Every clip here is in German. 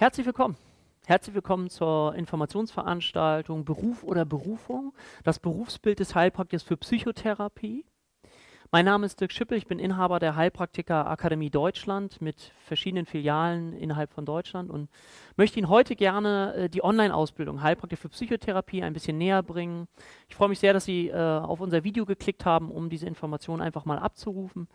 Herzlich willkommen. Herzlich willkommen zur Informationsveranstaltung Beruf oder Berufung, das Berufsbild des Heilpraktikers für Psychotherapie. Mein Name ist Dirk Schippel, ich bin Inhaber der Heilpraktiker Akademie Deutschland mit verschiedenen Filialen innerhalb von Deutschland und möchte Ihnen heute gerne äh, die Online-Ausbildung Heilpraktiker für Psychotherapie ein bisschen näher bringen. Ich freue mich sehr, dass Sie äh, auf unser Video geklickt haben, um diese Informationen einfach mal abzurufen.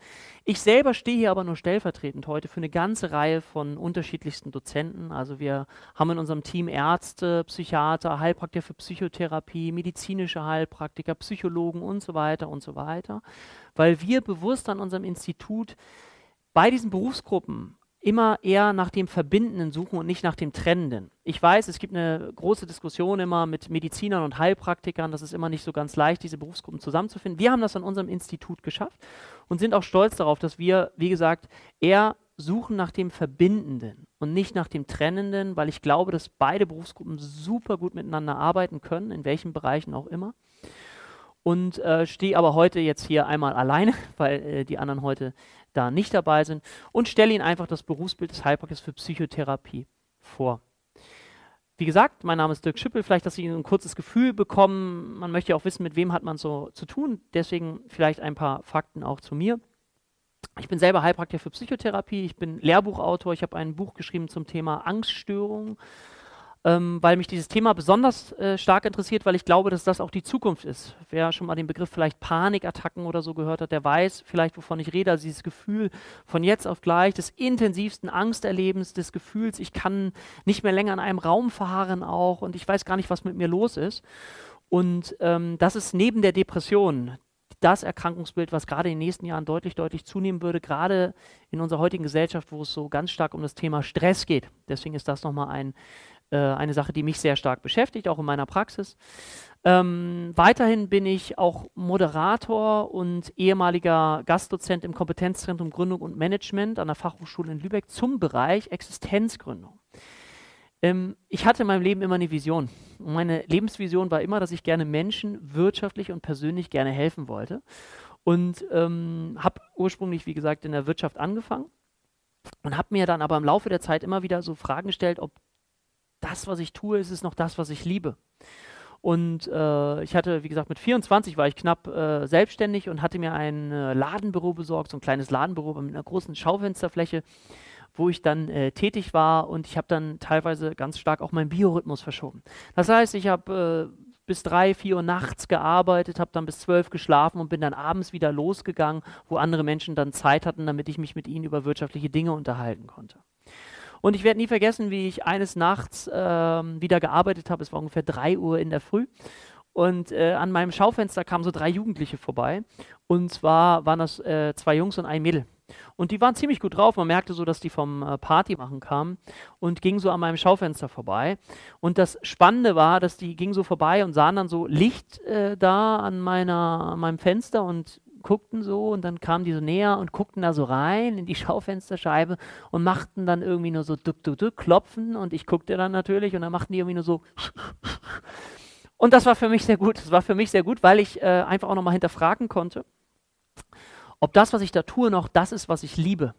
Ich selber stehe hier aber nur stellvertretend heute für eine ganze Reihe von unterschiedlichsten Dozenten. Also wir haben in unserem Team Ärzte, Psychiater, Heilpraktiker für Psychotherapie, medizinische Heilpraktiker, Psychologen und so weiter und so weiter weil wir bewusst an unserem Institut bei diesen Berufsgruppen immer eher nach dem Verbindenden suchen und nicht nach dem Trennenden. Ich weiß, es gibt eine große Diskussion immer mit Medizinern und Heilpraktikern, das ist immer nicht so ganz leicht, diese Berufsgruppen zusammenzufinden. Wir haben das an unserem Institut geschafft und sind auch stolz darauf, dass wir, wie gesagt, eher suchen nach dem Verbindenden und nicht nach dem Trennenden, weil ich glaube, dass beide Berufsgruppen super gut miteinander arbeiten können, in welchen Bereichen auch immer und äh, stehe aber heute jetzt hier einmal alleine, weil äh, die anderen heute da nicht dabei sind und stelle Ihnen einfach das Berufsbild des Heilpraktikers für Psychotherapie vor. Wie gesagt, mein Name ist Dirk Schippel, vielleicht, dass Sie ein kurzes Gefühl bekommen. Man möchte ja auch wissen, mit wem hat man so zu tun. Deswegen vielleicht ein paar Fakten auch zu mir. Ich bin selber Heilpraktiker für Psychotherapie. Ich bin Lehrbuchautor. Ich habe ein Buch geschrieben zum Thema Angststörungen ähm, weil mich dieses Thema besonders äh, stark interessiert, weil ich glaube, dass das auch die Zukunft ist. Wer schon mal den Begriff vielleicht Panikattacken oder so gehört hat, der weiß vielleicht, wovon ich rede. Also dieses Gefühl von jetzt auf gleich, des intensivsten Angsterlebens, des Gefühls, ich kann nicht mehr länger in einem Raum verharren auch und ich weiß gar nicht, was mit mir los ist. Und ähm, das ist neben der Depression das Erkrankungsbild, was gerade in den nächsten Jahren deutlich, deutlich zunehmen würde, gerade in unserer heutigen Gesellschaft, wo es so ganz stark um das Thema Stress geht. Deswegen ist das nochmal ein äh, eine Sache, die mich sehr stark beschäftigt, auch in meiner Praxis. Ähm, weiterhin bin ich auch Moderator und ehemaliger Gastdozent im Kompetenzzentrum Gründung und Management an der Fachhochschule in Lübeck zum Bereich Existenzgründung. Ähm, ich hatte in meinem Leben immer eine Vision. Meine Lebensvision war immer, dass ich gerne Menschen wirtschaftlich und persönlich gerne helfen wollte. Und ähm, habe ursprünglich, wie gesagt, in der Wirtschaft angefangen und habe mir dann aber im Laufe der Zeit immer wieder so Fragen gestellt, ob das, was ich tue, ist es noch das, was ich liebe. Und äh, ich hatte, wie gesagt, mit 24 war ich knapp äh, selbstständig und hatte mir ein äh, Ladenbüro besorgt, so ein kleines Ladenbüro mit einer großen Schaufensterfläche, wo ich dann äh, tätig war und ich habe dann teilweise ganz stark auch meinen Biorhythmus verschoben. Das heißt, ich habe äh, bis drei, vier Uhr nachts gearbeitet, habe dann bis zwölf geschlafen und bin dann abends wieder losgegangen, wo andere Menschen dann Zeit hatten, damit ich mich mit ihnen über wirtschaftliche Dinge unterhalten konnte. Und ich werde nie vergessen, wie ich eines Nachts ähm, wieder gearbeitet habe. Es war ungefähr 3 Uhr in der Früh. Und äh, an meinem Schaufenster kamen so drei Jugendliche vorbei. Und zwar waren das äh, zwei Jungs und ein Mädel. Und die waren ziemlich gut drauf. Man merkte so, dass die vom äh, Party machen kamen und gingen so an meinem Schaufenster vorbei. Und das Spannende war, dass die gingen so vorbei und sahen dann so Licht äh, da an, meiner, an meinem Fenster und guckten so und dann kamen die so näher und guckten da so rein in die Schaufensterscheibe und machten dann irgendwie nur so duck, duck, duck, klopfen und ich guckte dann natürlich und dann machten die irgendwie nur so und das war für mich sehr gut. Das war für mich sehr gut, weil ich äh, einfach auch nochmal hinterfragen konnte, ob das, was ich da tue, noch das ist, was ich liebe.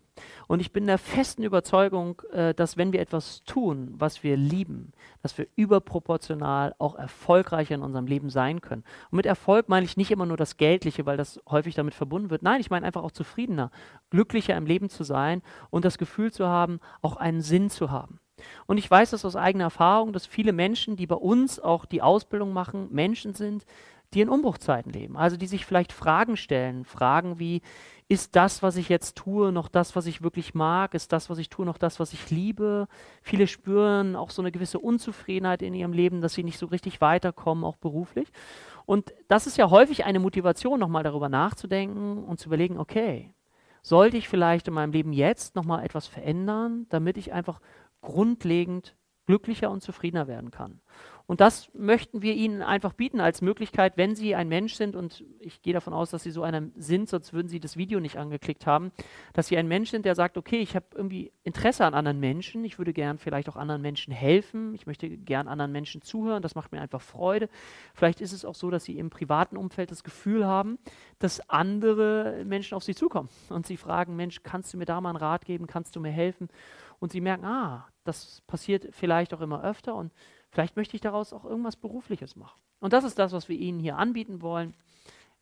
Und ich bin der festen Überzeugung, äh, dass wenn wir etwas tun, was wir lieben, dass wir überproportional auch erfolgreicher in unserem Leben sein können. Und mit Erfolg meine ich nicht immer nur das Geldliche, weil das häufig damit verbunden wird. Nein, ich meine einfach auch zufriedener, glücklicher im Leben zu sein und das Gefühl zu haben, auch einen Sinn zu haben. Und ich weiß das aus eigener Erfahrung, dass viele Menschen, die bei uns auch die Ausbildung machen, Menschen sind, die in Umbruchzeiten leben. Also die sich vielleicht Fragen stellen, Fragen wie, ist das, was ich jetzt tue, noch das, was ich wirklich mag? Ist das, was ich tue, noch das, was ich liebe? Viele spüren auch so eine gewisse Unzufriedenheit in ihrem Leben, dass sie nicht so richtig weiterkommen, auch beruflich. Und das ist ja häufig eine Motivation, nochmal darüber nachzudenken und zu überlegen, okay, sollte ich vielleicht in meinem Leben jetzt nochmal etwas verändern, damit ich einfach grundlegend glücklicher und zufriedener werden kann. Und das möchten wir Ihnen einfach bieten als Möglichkeit, wenn Sie ein Mensch sind, und ich gehe davon aus, dass Sie so einer sind, sonst würden Sie das Video nicht angeklickt haben, dass Sie ein Mensch sind, der sagt, okay, ich habe irgendwie Interesse an anderen Menschen, ich würde gern vielleicht auch anderen Menschen helfen, ich möchte gern anderen Menschen zuhören, das macht mir einfach Freude. Vielleicht ist es auch so, dass Sie im privaten Umfeld das Gefühl haben, dass andere Menschen auf Sie zukommen und Sie fragen, Mensch, kannst du mir da mal einen Rat geben, kannst du mir helfen? Und Sie merken, ah, das passiert vielleicht auch immer öfter und vielleicht möchte ich daraus auch irgendwas Berufliches machen. Und das ist das, was wir Ihnen hier anbieten wollen.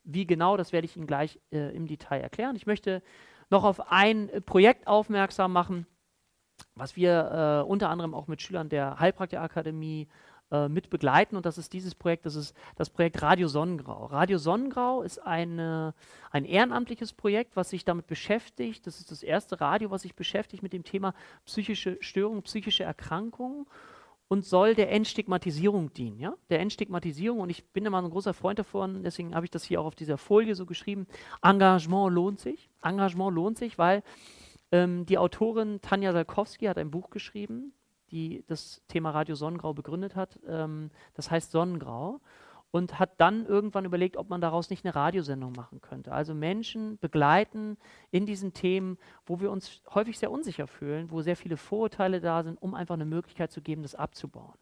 Wie genau, das werde ich Ihnen gleich äh, im Detail erklären. Ich möchte noch auf ein äh, Projekt aufmerksam machen, was wir äh, unter anderem auch mit Schülern der Heilpraktikerakademie äh, mit begleiten. Und das ist dieses Projekt, das ist das Projekt Radio Sonnengrau. Radio Sonnengrau ist eine, ein ehrenamtliches Projekt, was sich damit beschäftigt. Das ist das erste Radio, was sich beschäftigt mit dem Thema psychische Störungen, psychische Erkrankungen und soll der Entstigmatisierung dienen, ja? Der Entstigmatisierung und ich bin immer ein großer Freund davon, deswegen habe ich das hier auch auf dieser Folie so geschrieben. Engagement lohnt sich. Engagement lohnt sich, weil ähm, die Autorin Tanja Salkowski hat ein Buch geschrieben, die das Thema Radio Sonnengrau begründet hat. Ähm, das heißt Sonnengrau und hat dann irgendwann überlegt, ob man daraus nicht eine Radiosendung machen könnte. Also Menschen begleiten in diesen Themen, wo wir uns häufig sehr unsicher fühlen, wo sehr viele Vorurteile da sind, um einfach eine Möglichkeit zu geben, das abzubauen.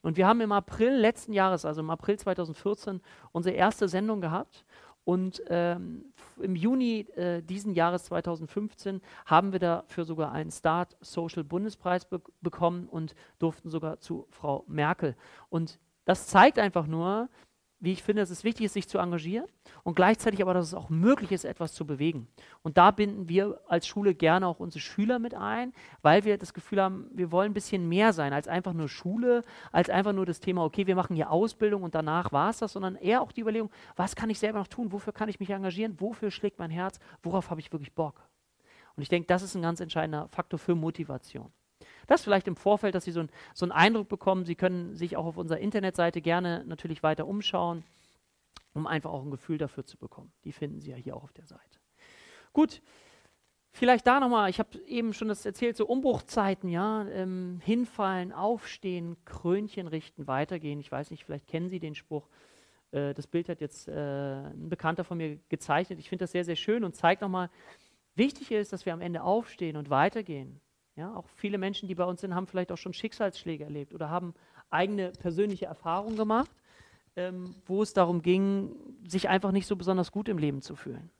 Und wir haben im April letzten Jahres, also im April 2014, unsere erste Sendung gehabt. Und ähm, im Juni äh, diesen Jahres 2015 haben wir dafür sogar einen Start Social Bundespreis be bekommen und durften sogar zu Frau Merkel. Und das zeigt einfach nur, wie ich finde, dass es wichtig ist, sich zu engagieren und gleichzeitig aber, dass es auch möglich ist, etwas zu bewegen. Und da binden wir als Schule gerne auch unsere Schüler mit ein, weil wir das Gefühl haben, wir wollen ein bisschen mehr sein als einfach nur Schule, als einfach nur das Thema, okay, wir machen hier Ausbildung und danach war es das, sondern eher auch die Überlegung, was kann ich selber noch tun, wofür kann ich mich engagieren, wofür schlägt mein Herz, worauf habe ich wirklich Bock. Und ich denke, das ist ein ganz entscheidender Faktor für Motivation. Das vielleicht im Vorfeld, dass Sie so, ein, so einen Eindruck bekommen. Sie können sich auch auf unserer Internetseite gerne natürlich weiter umschauen, um einfach auch ein Gefühl dafür zu bekommen. Die finden Sie ja hier auch auf der Seite. Gut, vielleicht da nochmal, ich habe eben schon das erzählt, so Umbruchzeiten, ja, ähm, hinfallen, aufstehen, Krönchen richten, weitergehen. Ich weiß nicht, vielleicht kennen Sie den Spruch. Äh, das Bild hat jetzt äh, ein Bekannter von mir gezeichnet. Ich finde das sehr, sehr schön und zeigt nochmal, wichtig ist, dass wir am Ende aufstehen und weitergehen. Ja, auch viele Menschen, die bei uns sind, haben vielleicht auch schon Schicksalsschläge erlebt oder haben eigene persönliche Erfahrungen gemacht, ähm, wo es darum ging, sich einfach nicht so besonders gut im Leben zu fühlen.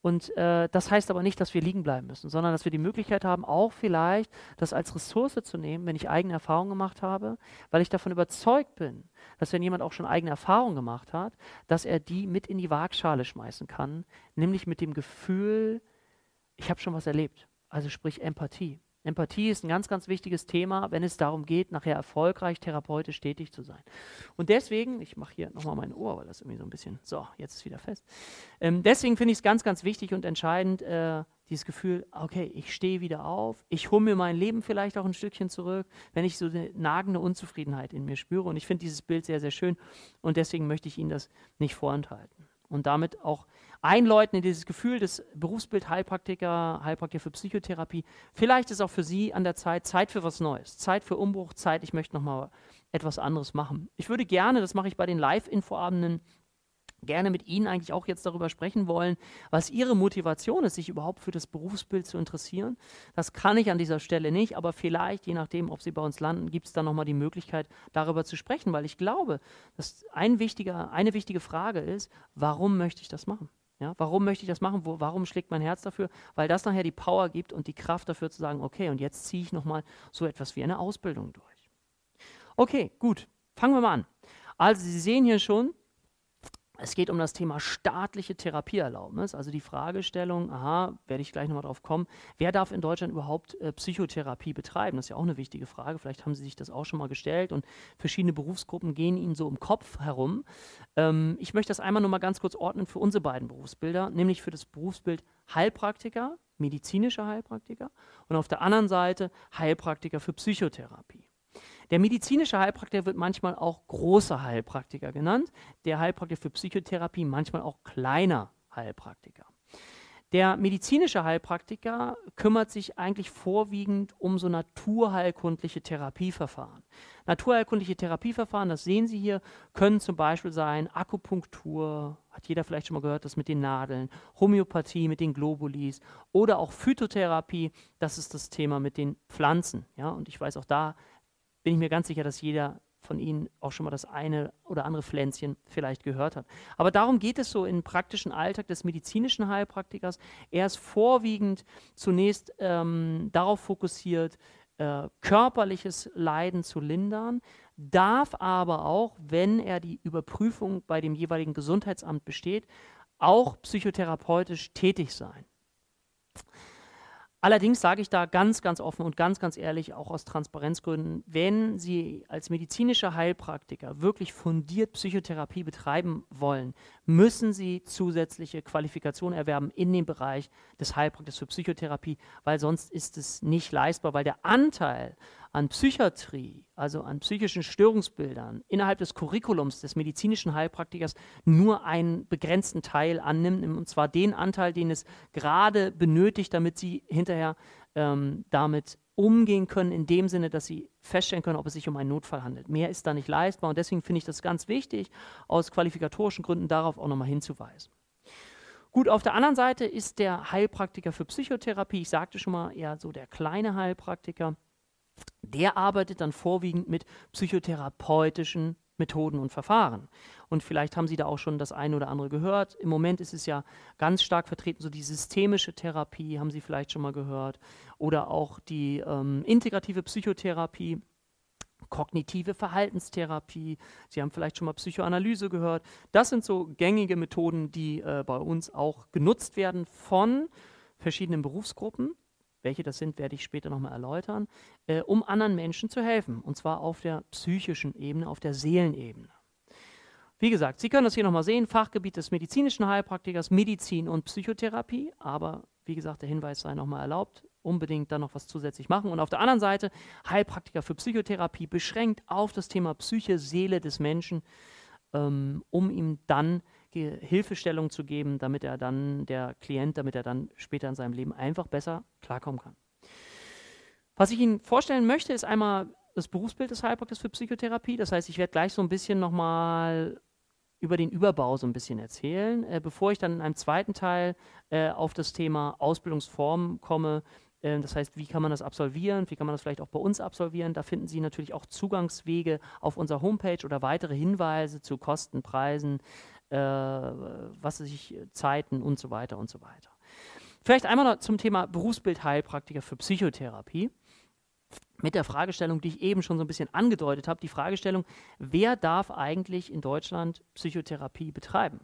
Und äh, das heißt aber nicht, dass wir liegen bleiben müssen, sondern dass wir die Möglichkeit haben, auch vielleicht das als Ressource zu nehmen, wenn ich eigene Erfahrungen gemacht habe, weil ich davon überzeugt bin, dass wenn jemand auch schon eigene Erfahrungen gemacht hat, dass er die mit in die Waagschale schmeißen kann, nämlich mit dem Gefühl, ich habe schon was erlebt, also sprich Empathie. Empathie ist ein ganz, ganz wichtiges Thema, wenn es darum geht, nachher erfolgreich therapeutisch tätig zu sein. Und deswegen, ich mache hier nochmal mein Ohr, weil das irgendwie so ein bisschen, so, jetzt ist wieder fest. Ähm, deswegen finde ich es ganz, ganz wichtig und entscheidend, äh, dieses Gefühl, okay, ich stehe wieder auf, ich hole mir mein Leben vielleicht auch ein Stückchen zurück, wenn ich so eine nagende Unzufriedenheit in mir spüre. Und ich finde dieses Bild sehr, sehr schön und deswegen möchte ich Ihnen das nicht vorenthalten. Und damit auch einläuten in dieses Gefühl des Berufsbild Heilpraktiker, Heilpraktiker für Psychotherapie. Vielleicht ist auch für Sie an der Zeit Zeit für was Neues, Zeit für Umbruch, Zeit, ich möchte nochmal etwas anderes machen. Ich würde gerne, das mache ich bei den Live-Infoabenden, gerne mit Ihnen eigentlich auch jetzt darüber sprechen wollen, was Ihre Motivation ist, sich überhaupt für das Berufsbild zu interessieren. Das kann ich an dieser Stelle nicht, aber vielleicht, je nachdem, ob Sie bei uns landen, gibt es dann nochmal die Möglichkeit, darüber zu sprechen, weil ich glaube, dass ein wichtiger, eine wichtige Frage ist, warum möchte ich das machen? Ja, warum möchte ich das machen? Wo, warum schlägt mein Herz dafür? Weil das nachher die Power gibt und die Kraft dafür zu sagen, okay, und jetzt ziehe ich nochmal so etwas wie eine Ausbildung durch. Okay, gut, fangen wir mal an. Also Sie sehen hier schon, es geht um das Thema staatliche Therapieerlaubnis, also die Fragestellung, aha, werde ich gleich nochmal drauf kommen, wer darf in Deutschland überhaupt äh, Psychotherapie betreiben? Das ist ja auch eine wichtige Frage, vielleicht haben Sie sich das auch schon mal gestellt und verschiedene Berufsgruppen gehen Ihnen so im Kopf herum. Ähm, ich möchte das einmal nur mal ganz kurz ordnen für unsere beiden Berufsbilder, nämlich für das Berufsbild Heilpraktiker, medizinischer Heilpraktiker und auf der anderen Seite Heilpraktiker für Psychotherapie. Der medizinische Heilpraktiker wird manchmal auch großer Heilpraktiker genannt, der Heilpraktiker für Psychotherapie manchmal auch kleiner Heilpraktiker. Der medizinische Heilpraktiker kümmert sich eigentlich vorwiegend um so naturheilkundliche Therapieverfahren. Naturheilkundliche Therapieverfahren, das sehen Sie hier, können zum Beispiel sein Akupunktur, hat jeder vielleicht schon mal gehört, das mit den Nadeln, Homöopathie mit den Globulis oder auch Phytotherapie, das ist das Thema mit den Pflanzen. Ja, und ich weiß auch da bin ich mir ganz sicher, dass jeder von Ihnen auch schon mal das eine oder andere Pflänzchen vielleicht gehört hat. Aber darum geht es so im praktischen Alltag des medizinischen Heilpraktikers. Er ist vorwiegend zunächst ähm, darauf fokussiert, äh, körperliches Leiden zu lindern, darf aber auch, wenn er die Überprüfung bei dem jeweiligen Gesundheitsamt besteht, auch psychotherapeutisch tätig sein. Allerdings sage ich da ganz, ganz offen und ganz, ganz ehrlich, auch aus Transparenzgründen, wenn Sie als medizinischer Heilpraktiker wirklich fundiert Psychotherapie betreiben wollen, müssen Sie zusätzliche Qualifikationen erwerben in dem Bereich des Heilpraktikers für Psychotherapie, weil sonst ist es nicht leistbar, weil der Anteil an Psychiatrie, also an psychischen Störungsbildern innerhalb des Curriculums des medizinischen Heilpraktikers nur einen begrenzten Teil annimmt, und zwar den Anteil, den es gerade benötigt, damit sie hinterher ähm, damit umgehen können, in dem Sinne, dass sie feststellen können, ob es sich um einen Notfall handelt. Mehr ist da nicht leistbar und deswegen finde ich das ganz wichtig, aus qualifikatorischen Gründen darauf auch nochmal hinzuweisen. Gut, auf der anderen Seite ist der Heilpraktiker für Psychotherapie, ich sagte schon mal eher so der kleine Heilpraktiker, der arbeitet dann vorwiegend mit psychotherapeutischen Methoden und Verfahren. Und vielleicht haben Sie da auch schon das eine oder andere gehört. Im Moment ist es ja ganz stark vertreten, so die systemische Therapie, haben Sie vielleicht schon mal gehört. Oder auch die ähm, integrative Psychotherapie, kognitive Verhaltenstherapie. Sie haben vielleicht schon mal Psychoanalyse gehört. Das sind so gängige Methoden, die äh, bei uns auch genutzt werden von verschiedenen Berufsgruppen welche das sind, werde ich später nochmal erläutern, äh, um anderen Menschen zu helfen. Und zwar auf der psychischen Ebene, auf der Seelenebene. Wie gesagt, Sie können das hier nochmal sehen, Fachgebiet des medizinischen Heilpraktikers, Medizin und Psychotherapie. Aber wie gesagt, der Hinweis sei nochmal erlaubt, unbedingt dann noch was zusätzlich machen. Und auf der anderen Seite Heilpraktiker für Psychotherapie, beschränkt auf das Thema Psyche, Seele des Menschen, ähm, um ihm dann Hilfestellung zu geben, damit er dann, der Klient, damit er dann später in seinem Leben einfach besser klarkommen kann. Was ich Ihnen vorstellen möchte, ist einmal das Berufsbild des Heilpraktikers für Psychotherapie. Das heißt, ich werde gleich so ein bisschen nochmal über den Überbau so ein bisschen erzählen, äh, bevor ich dann in einem zweiten Teil äh, auf das Thema Ausbildungsformen komme, ähm, das heißt, wie kann man das absolvieren? Wie kann man das vielleicht auch bei uns absolvieren? Da finden Sie natürlich auch Zugangswege auf unserer Homepage oder weitere Hinweise zu Kosten, Preisen, äh, was sich Zeiten und so weiter und so weiter. Vielleicht einmal noch zum Thema Berufsbild Heilpraktiker für Psychotherapie. Mit der Fragestellung, die ich eben schon so ein bisschen angedeutet habe, die Fragestellung, wer darf eigentlich in Deutschland Psychotherapie betreiben?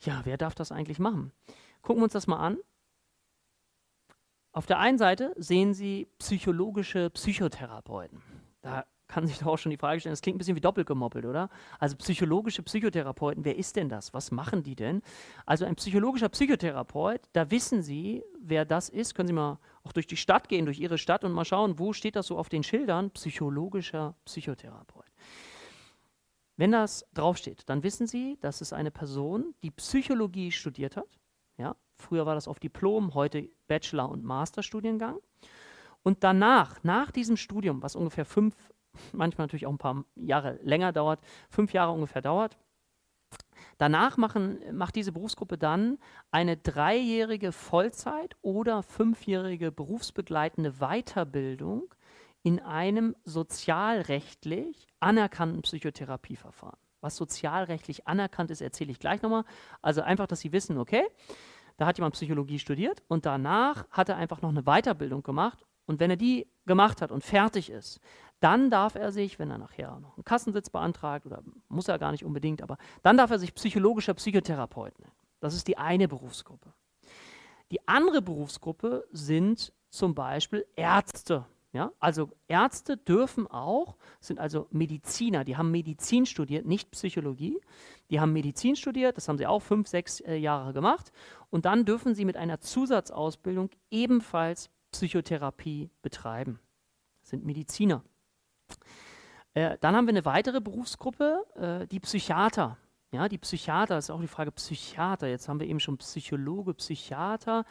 Ja, wer darf das eigentlich machen? Gucken wir uns das mal an. Auf der einen Seite sehen Sie psychologische Psychotherapeuten. Da kann sich doch auch schon die Frage stellen, das klingt ein bisschen wie doppelt gemoppelt, oder? Also psychologische Psychotherapeuten, wer ist denn das? Was machen die denn? Also ein psychologischer Psychotherapeut, da wissen Sie, wer das ist. Können Sie mal auch durch die Stadt gehen, durch Ihre Stadt und mal schauen, wo steht das so auf den Schildern? Psychologischer Psychotherapeut. Wenn das draufsteht, dann wissen Sie, das ist eine Person, die Psychologie studiert hat. Ja, früher war das auf Diplom, heute Bachelor- und Masterstudiengang. Und danach, nach diesem Studium, was ungefähr fünf, manchmal natürlich auch ein paar Jahre länger dauert, fünf Jahre ungefähr dauert, Danach machen, macht diese Berufsgruppe dann eine dreijährige Vollzeit- oder fünfjährige berufsbegleitende Weiterbildung in einem sozialrechtlich anerkannten Psychotherapieverfahren. Was sozialrechtlich anerkannt ist, erzähle ich gleich nochmal. Also einfach, dass Sie wissen, okay, da hat jemand Psychologie studiert und danach hat er einfach noch eine Weiterbildung gemacht. Und wenn er die gemacht hat und fertig ist, dann darf er sich, wenn er nachher noch einen Kassensitz beantragt, oder muss er gar nicht unbedingt, aber dann darf er sich psychologischer Psychotherapeut nennen. Das ist die eine Berufsgruppe. Die andere Berufsgruppe sind zum Beispiel Ärzte. Ja? Also Ärzte dürfen auch, sind also Mediziner, die haben Medizin studiert, nicht Psychologie. Die haben Medizin studiert, das haben sie auch fünf, sechs äh, Jahre gemacht. Und dann dürfen sie mit einer Zusatzausbildung ebenfalls Psychotherapie betreiben. Das sind Mediziner. Äh, dann haben wir eine weitere Berufsgruppe, äh, die Psychiater. Ja, die Psychiater, das ist auch die Frage Psychiater. Jetzt haben wir eben schon Psychologe, Psychiater.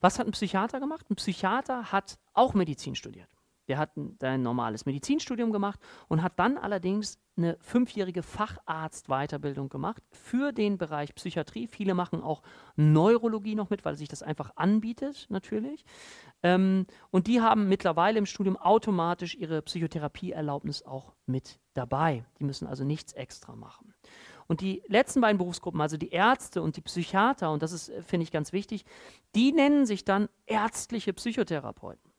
Was hat ein Psychiater gemacht? Ein Psychiater hat auch Medizin studiert. Der hat ein, normales Medizinstudium gemacht und hat dann allerdings eine fünfjährige Facharztweiterbildung gemacht für den Bereich Psychiatrie. Viele machen auch Neurologie noch mit, weil sich das einfach anbietet, natürlich. Ähm, und die haben mittlerweile im Studium automatisch ihre Psychotherapieerlaubnis auch mit dabei. Die müssen also nichts extra machen. Und die letzten beiden Berufsgruppen, also die Ärzte und die Psychiater, und das ist, äh, finde ich, ganz wichtig, die nennen sich dann ärztliche Psychotherapeuten.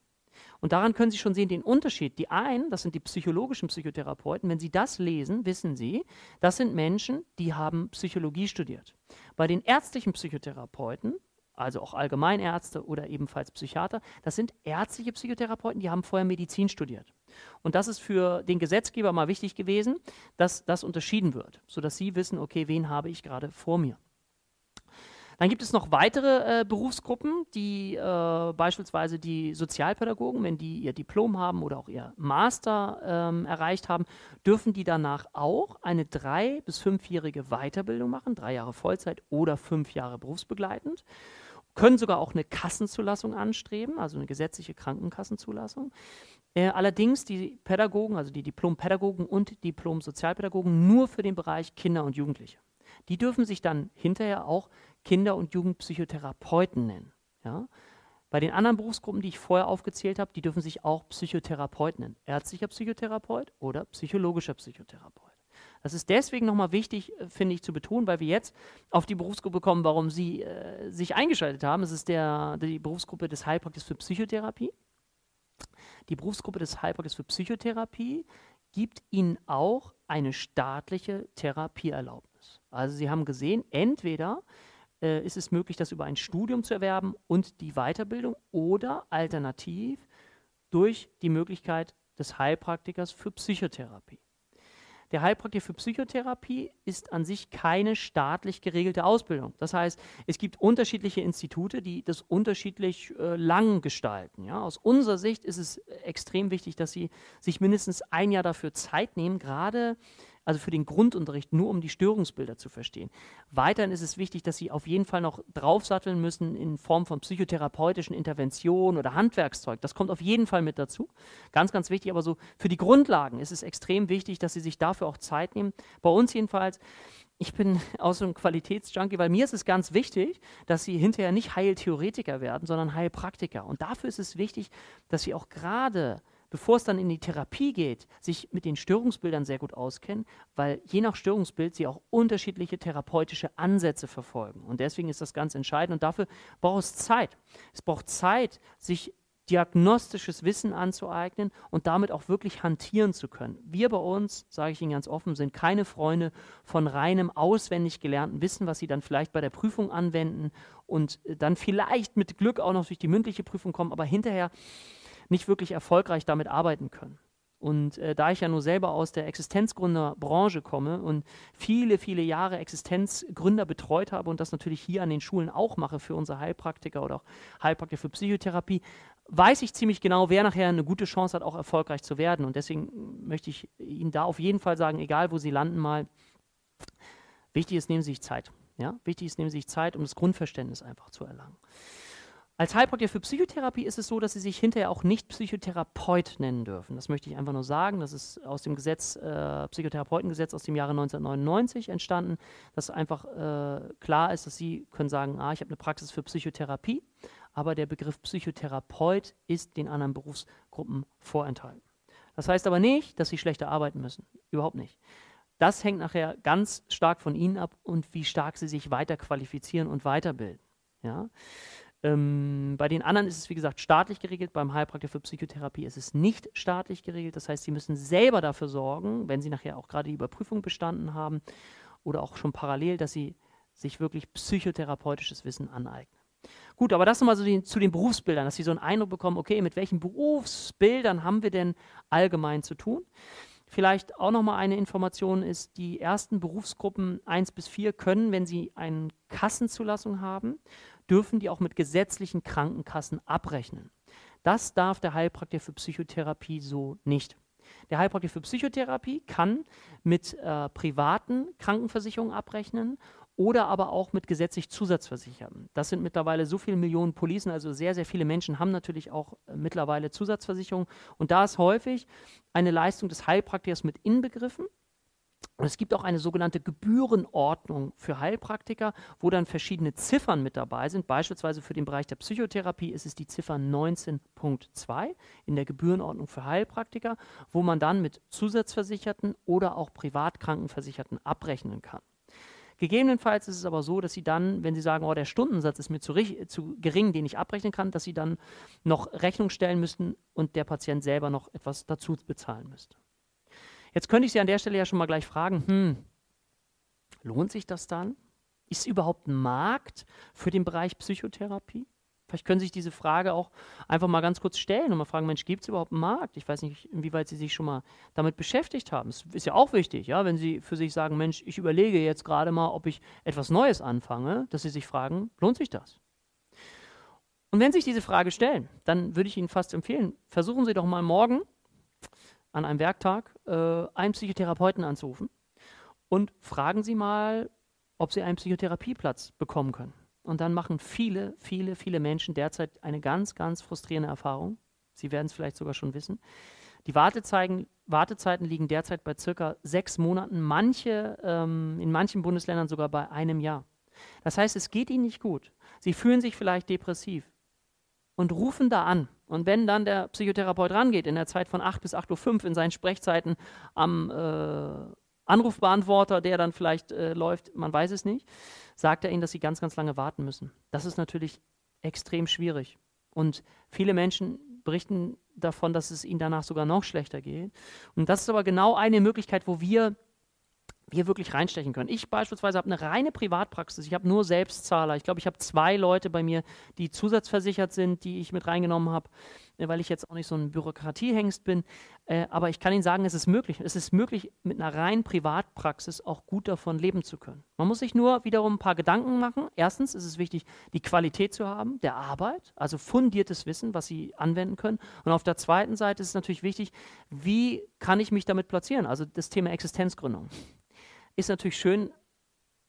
Und daran können Sie schon sehen den Unterschied. Die einen, das sind die psychologischen Psychotherapeuten, wenn Sie das lesen, wissen Sie, das sind Menschen, die haben Psychologie studiert. Bei den ärztlichen Psychotherapeuten, also auch Allgemeinärzte oder ebenfalls Psychiater, das sind ärztliche Psychotherapeuten, die haben vorher Medizin studiert. Und das ist für den Gesetzgeber mal wichtig gewesen, dass das unterschieden wird, sodass Sie wissen, okay, wen habe ich gerade vor mir. Dann gibt es noch weitere äh, Berufsgruppen, die äh, beispielsweise die Sozialpädagogen, wenn die ihr Diplom haben oder auch ihr Master ähm, erreicht haben, dürfen die danach auch eine drei- bis fünfjährige Weiterbildung machen, drei Jahre Vollzeit oder fünf Jahre berufsbegleitend. Können sogar auch eine Kassenzulassung anstreben, also eine gesetzliche Krankenkassenzulassung. Äh, allerdings die Pädagogen, also die Diplom-Pädagogen und Diplom-Sozialpädagogen nur für den Bereich Kinder und Jugendliche. Die dürfen sich dann hinterher auch Kinder- und Jugendpsychotherapeuten nennen. Ja? Bei den anderen Berufsgruppen, die ich vorher aufgezählt habe, die dürfen sich auch Psychotherapeut nennen. Ärztlicher Psychotherapeut oder psychologischer Psychotherapeut. Das ist deswegen nochmal wichtig, äh, finde ich, zu betonen, weil wir jetzt auf die Berufsgruppe kommen, warum Sie äh, sich eingeschaltet haben. Es ist der, die Berufsgruppe des Heilpraktikers für Psychotherapie. Die Berufsgruppe des Heilpraktikers für Psychotherapie gibt Ihnen auch eine staatliche Therapieerlaubnis. Also Sie haben gesehen, entweder äh, ist es möglich, das über ein Studium zu erwerben und die Weiterbildung oder alternativ durch die Möglichkeit des Heilpraktikers für Psychotherapie. Der Heilpraktiker für Psychotherapie ist an sich keine staatlich geregelte Ausbildung. Das heißt, es gibt unterschiedliche Institute, die das unterschiedlich äh, lang gestalten. Ja? Aus unserer Sicht ist es extrem wichtig, dass sie sich mindestens ein Jahr dafür Zeit nehmen, gerade also für den Grundunterricht, nur um die Störungsbilder zu verstehen. Weiterhin ist es wichtig, dass Sie auf jeden Fall noch draufsatteln müssen in Form von psychotherapeutischen Interventionen oder Handwerkszeug. Das kommt auf jeden Fall mit dazu. Ganz, ganz wichtig. Aber so für die Grundlagen ist es extrem wichtig, dass Sie sich dafür auch Zeit nehmen. Bei uns jedenfalls ich bin auch so ein Qualitätsjunkie, weil mir ist es ganz wichtig, dass sie hinterher nicht Heiltheoretiker werden, sondern Heilpraktiker. Und dafür ist es wichtig, dass sie auch gerade bevor es dann in die Therapie geht, sich mit den Störungsbildern sehr gut auskennen, weil je nach Störungsbild sie auch unterschiedliche therapeutische Ansätze verfolgen. Und deswegen ist das ganz entscheidend und dafür braucht es Zeit. Es braucht Zeit, sich diagnostisches Wissen anzueignen und damit auch wirklich hantieren zu können. Wir bei uns, sage ich Ihnen ganz offen, sind keine Freunde von reinem auswendig gelernten Wissen, was Sie dann vielleicht bei der Prüfung anwenden und dann vielleicht mit Glück auch noch durch die mündliche Prüfung kommen, aber hinterher nicht wirklich erfolgreich damit arbeiten können. Und äh, da ich ja nur selber aus der Existenzgründerbranche komme und viele, viele Jahre Existenzgründer betreut habe und das natürlich hier an den Schulen auch mache für unsere Heilpraktiker oder auch Heilpraktiker für Psychotherapie, weiß ich ziemlich genau, wer nachher eine gute Chance hat, auch erfolgreich zu werden. Und deswegen möchte ich Ihnen da auf jeden Fall sagen, egal wo Sie landen mal, wichtig ist, nehmen Sie sich Zeit. Ja? Wichtig ist, nehmen Sie sich Zeit, um das Grundverständnis einfach zu erlangen. Als Heilpraktiker für Psychotherapie ist es so, dass sie sich hinterher auch nicht Psychotherapeut nennen dürfen. Das möchte ich einfach nur sagen. Das ist aus dem Gesetz, äh, Psychotherapeutengesetz aus dem Jahre 1999 entstanden, dass einfach äh, klar ist, dass sie können sagen, ah, ich habe eine Praxis für Psychotherapie, aber der Begriff Psychotherapeut ist den anderen Berufsgruppen vorenthalten. Das heißt aber nicht, dass sie schlechter arbeiten müssen. Überhaupt nicht. Das hängt nachher ganz stark von Ihnen ab und wie stark Sie sich weiter qualifizieren und weiterbilden. Ja? Ähm, bei den anderen ist es, wie gesagt, staatlich geregelt. Beim Heilpraktiker für Psychotherapie ist es nicht staatlich geregelt. Das heißt, Sie müssen selber dafür sorgen, wenn Sie nachher auch gerade die Überprüfung bestanden haben oder auch schon parallel, dass Sie sich wirklich psychotherapeutisches Wissen aneignen. Gut, aber das nochmal so die, zu den Berufsbildern, dass Sie so einen Eindruck bekommen, okay, mit welchen Berufsbildern haben wir denn allgemein zu tun? Vielleicht auch nochmal eine Information ist, die ersten Berufsgruppen 1 bis 4 können, wenn sie eine Kassenzulassung haben, dürfen die auch mit gesetzlichen Krankenkassen abrechnen. Das darf der Heilpraktiker für Psychotherapie so nicht. Der Heilpraktiker für Psychotherapie kann mit äh, privaten Krankenversicherungen abrechnen oder aber auch mit gesetzlich Zusatzversicherten. Das sind mittlerweile so viele Millionen Policen, also sehr, sehr viele Menschen haben natürlich auch äh, mittlerweile Zusatzversicherungen. Und da ist häufig eine Leistung des Heilpraktikers mit inbegriffen. Und es gibt auch eine sogenannte Gebührenordnung für Heilpraktiker, wo dann verschiedene Ziffern mit dabei sind. Beispielsweise für den Bereich der Psychotherapie ist es die Ziffer 19.2 in der Gebührenordnung für Heilpraktiker, wo man dann mit Zusatzversicherten oder auch Privatkrankenversicherten abrechnen kann. Gegebenenfalls ist es aber so, dass Sie dann, wenn Sie sagen, oh, der Stundensatz ist mir zu, zu gering, den ich abrechnen kann, dass Sie dann noch Rechnung stellen müssten und der Patient selber noch etwas dazu bezahlen müsste. Jetzt könnte ich Sie an der Stelle ja schon mal gleich fragen, hm, lohnt sich das dann? Ist überhaupt ein Markt für den Bereich Psychotherapie? Vielleicht können Sie sich diese Frage auch einfach mal ganz kurz stellen und mal fragen, Mensch, gibt es überhaupt einen Markt? Ich weiß nicht, inwieweit Sie sich schon mal damit beschäftigt haben. Es ist ja auch wichtig, ja, wenn Sie für sich sagen, Mensch, ich überlege jetzt gerade mal, ob ich etwas Neues anfange, dass Sie sich fragen, lohnt sich das? Und wenn Sie sich diese Frage stellen, dann würde ich Ihnen fast empfehlen, versuchen Sie doch mal morgen an einem Werktag äh, einen Psychotherapeuten anzurufen und fragen Sie mal, ob Sie einen Psychotherapieplatz bekommen können. Und dann machen viele, viele, viele Menschen derzeit eine ganz, ganz frustrierende Erfahrung. Sie werden es vielleicht sogar schon wissen. Die Wartezeiten, Wartezeiten liegen derzeit bei circa sechs Monaten, manche, ähm, in manchen Bundesländern sogar bei einem Jahr. Das heißt, es geht ihnen nicht gut. Sie fühlen sich vielleicht depressiv und rufen da an. Und wenn dann der Psychotherapeut rangeht, in der Zeit von 8 bis 8.05 Uhr in seinen Sprechzeiten am äh, Anrufbeantworter, der dann vielleicht äh, läuft, man weiß es nicht, sagt er ihnen, dass sie ganz, ganz lange warten müssen. Das ist natürlich extrem schwierig. Und viele Menschen berichten davon, dass es ihnen danach sogar noch schlechter geht. Und das ist aber genau eine Möglichkeit, wo wir hier wirklich reinstechen können. Ich beispielsweise habe eine reine Privatpraxis. Ich habe nur Selbstzahler. Ich glaube, ich habe zwei Leute bei mir, die zusatzversichert sind, die ich mit reingenommen habe, äh, weil ich jetzt auch nicht so ein Bürokratiehengst bin. Äh, aber ich kann Ihnen sagen, es ist möglich. Es ist möglich, mit einer reinen Privatpraxis auch gut davon leben zu können. Man muss sich nur wiederum ein paar Gedanken machen. Erstens ist es wichtig, die Qualität zu haben, der Arbeit, also fundiertes Wissen, was Sie anwenden können. Und auf der zweiten Seite ist es natürlich wichtig, wie kann ich mich damit platzieren? Also das Thema Existenzgründung ist natürlich schön.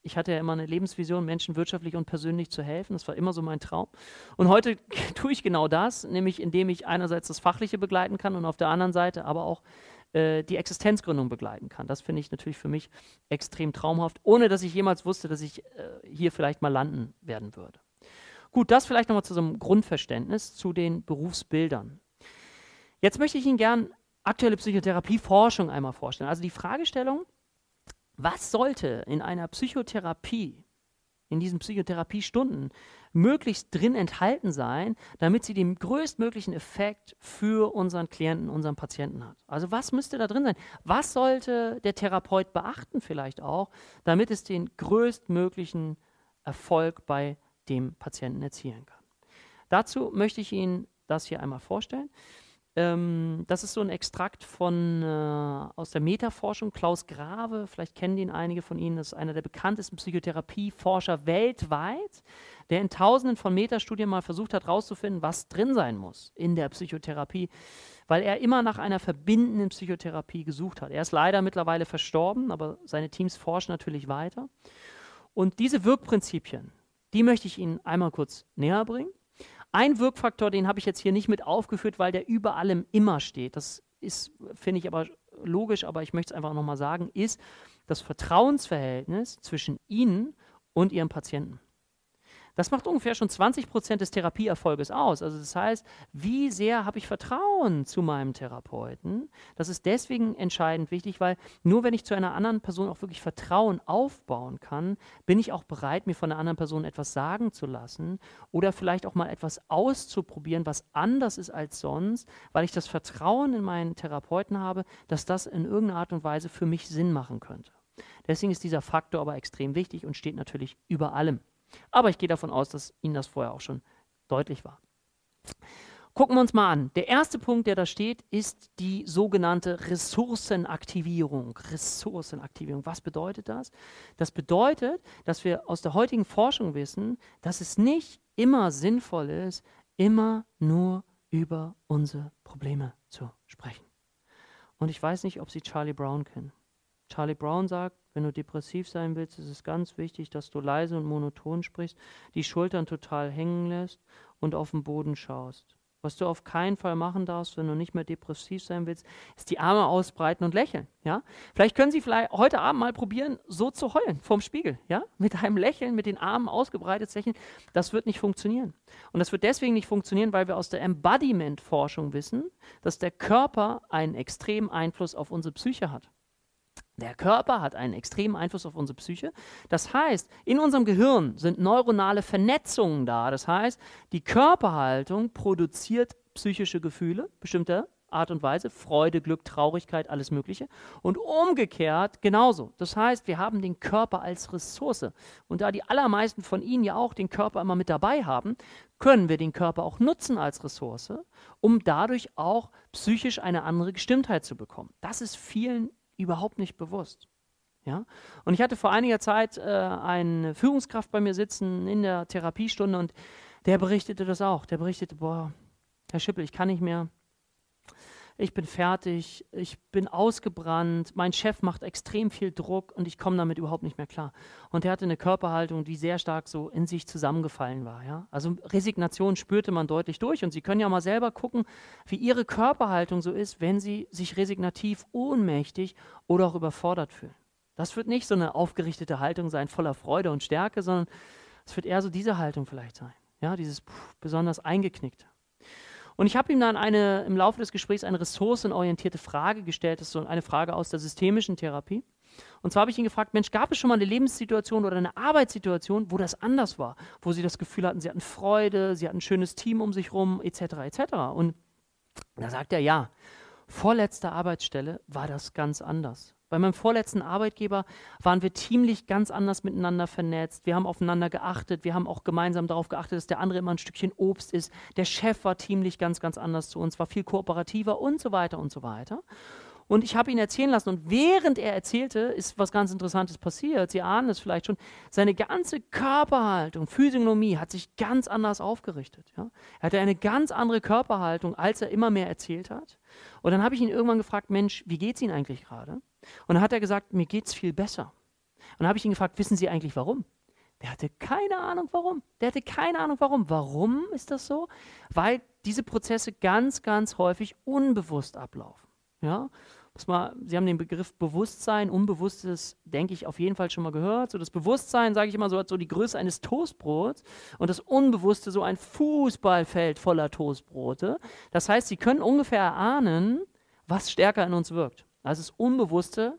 Ich hatte ja immer eine Lebensvision, Menschen wirtschaftlich und persönlich zu helfen. Das war immer so mein Traum. Und heute tue ich genau das, nämlich indem ich einerseits das Fachliche begleiten kann und auf der anderen Seite aber auch äh, die Existenzgründung begleiten kann. Das finde ich natürlich für mich extrem traumhaft, ohne dass ich jemals wusste, dass ich äh, hier vielleicht mal landen werden würde. Gut, das vielleicht nochmal zu so einem Grundverständnis zu den Berufsbildern. Jetzt möchte ich Ihnen gern aktuelle Psychotherapieforschung einmal vorstellen. Also die Fragestellung, was sollte in einer Psychotherapie, in diesen Psychotherapiestunden, möglichst drin enthalten sein, damit sie den größtmöglichen Effekt für unseren Klienten, unseren Patienten hat? Also was müsste da drin sein? Was sollte der Therapeut beachten vielleicht auch, damit es den größtmöglichen Erfolg bei dem Patienten erzielen kann? Dazu möchte ich Ihnen das hier einmal vorstellen. Ähm, das ist so ein Extrakt von, äh, aus der Metaforschung. Klaus Grave, vielleicht kennen ihn einige von Ihnen, ist einer der bekanntesten Psychotherapieforscher weltweit, der in tausenden von Metastudien mal versucht hat herauszufinden, was drin sein muss in der Psychotherapie, weil er immer nach einer verbindenden Psychotherapie gesucht hat. Er ist leider mittlerweile verstorben, aber seine Teams forschen natürlich weiter. Und diese Wirkprinzipien, die möchte ich Ihnen einmal kurz näher bringen. Ein Wirkfaktor, den habe ich jetzt hier nicht mit aufgeführt, weil der über allem immer steht. Das ist, finde ich aber logisch, aber ich möchte es einfach nochmal sagen, ist das Vertrauensverhältnis zwischen Ihnen und Ihrem Patienten. Das macht ungefähr schon 20 Prozent des Therapieerfolges aus. Also das heißt, wie sehr habe ich Vertrauen zu meinem Therapeuten? Das ist deswegen entscheidend wichtig, weil nur wenn ich zu einer anderen Person auch wirklich Vertrauen aufbauen kann, bin ich auch bereit, mir von einer anderen Person etwas sagen zu lassen oder vielleicht auch mal etwas auszuprobieren, was anders ist als sonst, weil ich das Vertrauen in meinen Therapeuten habe, dass das in irgendeiner Art und Weise für mich Sinn machen könnte. Deswegen ist dieser Faktor aber extrem wichtig und steht natürlich über allem. Aber ich gehe davon aus, dass Ihnen das vorher auch schon deutlich war. Gucken wir uns mal an. Der erste Punkt, der da steht, ist die sogenannte Ressourcenaktivierung. Ressourcenaktivierung. Was bedeutet das? Das bedeutet, dass wir aus der heutigen Forschung wissen, dass es nicht immer sinnvoll ist, immer nur über unsere Probleme zu sprechen. Und ich weiß nicht, ob Sie Charlie Brown kennen. Charlie Brown sagt, wenn du depressiv sein willst, ist es ganz wichtig, dass du leise und monoton sprichst, die Schultern total hängen lässt und auf den Boden schaust. Was du auf keinen Fall machen darfst, wenn du nicht mehr depressiv sein willst, ist die Arme ausbreiten und lächeln. Ja? Vielleicht können Sie vielleicht heute Abend mal probieren, so zu heulen vorm Spiegel. Ja? Mit einem Lächeln, mit den Armen ausgebreitet lächeln. Das wird nicht funktionieren. Und das wird deswegen nicht funktionieren, weil wir aus der Embodiment-Forschung wissen, dass der Körper einen extremen Einfluss auf unsere Psyche hat. Der Körper hat einen extremen Einfluss auf unsere Psyche. Das heißt, in unserem Gehirn sind neuronale Vernetzungen da. Das heißt, die Körperhaltung produziert psychische Gefühle, bestimmte Art und Weise, Freude, Glück, Traurigkeit, alles Mögliche. Und umgekehrt genauso. Das heißt, wir haben den Körper als Ressource. Und da die allermeisten von Ihnen ja auch den Körper immer mit dabei haben, können wir den Körper auch nutzen als Ressource, um dadurch auch psychisch eine andere Gestimmtheit zu bekommen. Das ist vielen überhaupt nicht bewusst. Ja? Und ich hatte vor einiger Zeit äh, eine Führungskraft bei mir sitzen in der Therapiestunde und der berichtete das auch. Der berichtete, boah, Herr Schippel, ich kann nicht mehr, ich bin fertig, ich bin ausgebrannt, mein Chef macht extrem viel Druck und ich komme damit überhaupt nicht mehr klar. Und er hatte eine Körperhaltung, die sehr stark so in sich zusammengefallen war. Ja? Also Resignation spürte man deutlich durch und Sie können ja mal selber gucken, wie Ihre Körperhaltung so ist, wenn Sie sich resignativ, ohnmächtig oder auch überfordert fühlen. Das wird nicht so eine aufgerichtete Haltung sein, voller Freude und Stärke, sondern es wird eher so diese Haltung vielleicht sein. Ja, dieses besonders eingeknickte. Und ich habe ihm dann eine, im Laufe des Gesprächs eine ressourcenorientierte Frage gestellt. Das ist so eine Frage aus der systemischen Therapie. Und zwar habe ich ihn gefragt, Mensch, gab es schon mal eine Lebenssituation oder eine Arbeitssituation, wo das anders war? Wo Sie das Gefühl hatten, Sie hatten Freude, Sie hatten ein schönes Team um sich rum, etc., etc. Und da sagt er, ja, vorletzte Arbeitsstelle war das ganz anders. Bei meinem vorletzten Arbeitgeber waren wir teamlich ganz anders miteinander vernetzt. Wir haben aufeinander geachtet. Wir haben auch gemeinsam darauf geachtet, dass der andere immer ein Stückchen Obst ist. Der Chef war teamlich ganz, ganz anders zu uns, war viel kooperativer und so weiter und so weiter. Und ich habe ihn erzählen lassen. Und während er erzählte, ist was ganz Interessantes passiert. Sie ahnen es vielleicht schon. Seine ganze Körperhaltung, Physiognomie hat sich ganz anders aufgerichtet. Ja? Er hatte eine ganz andere Körperhaltung, als er immer mehr erzählt hat. Und dann habe ich ihn irgendwann gefragt, Mensch, wie geht es Ihnen eigentlich gerade? Und dann hat er gesagt, mir geht es viel besser. Und dann habe ich ihn gefragt, wissen Sie eigentlich warum? Der hatte keine Ahnung warum. Der hatte keine Ahnung warum. Warum ist das so? Weil diese Prozesse ganz, ganz häufig unbewusst ablaufen. Ja? Mal, Sie haben den Begriff Bewusstsein, Unbewusstes, denke ich, auf jeden Fall schon mal gehört. So das Bewusstsein, sage ich immer so, hat so die Größe eines Toastbrots und das Unbewusste so ein Fußballfeld voller Toastbrote. Das heißt, Sie können ungefähr erahnen, was stärker in uns wirkt. Also das Unbewusste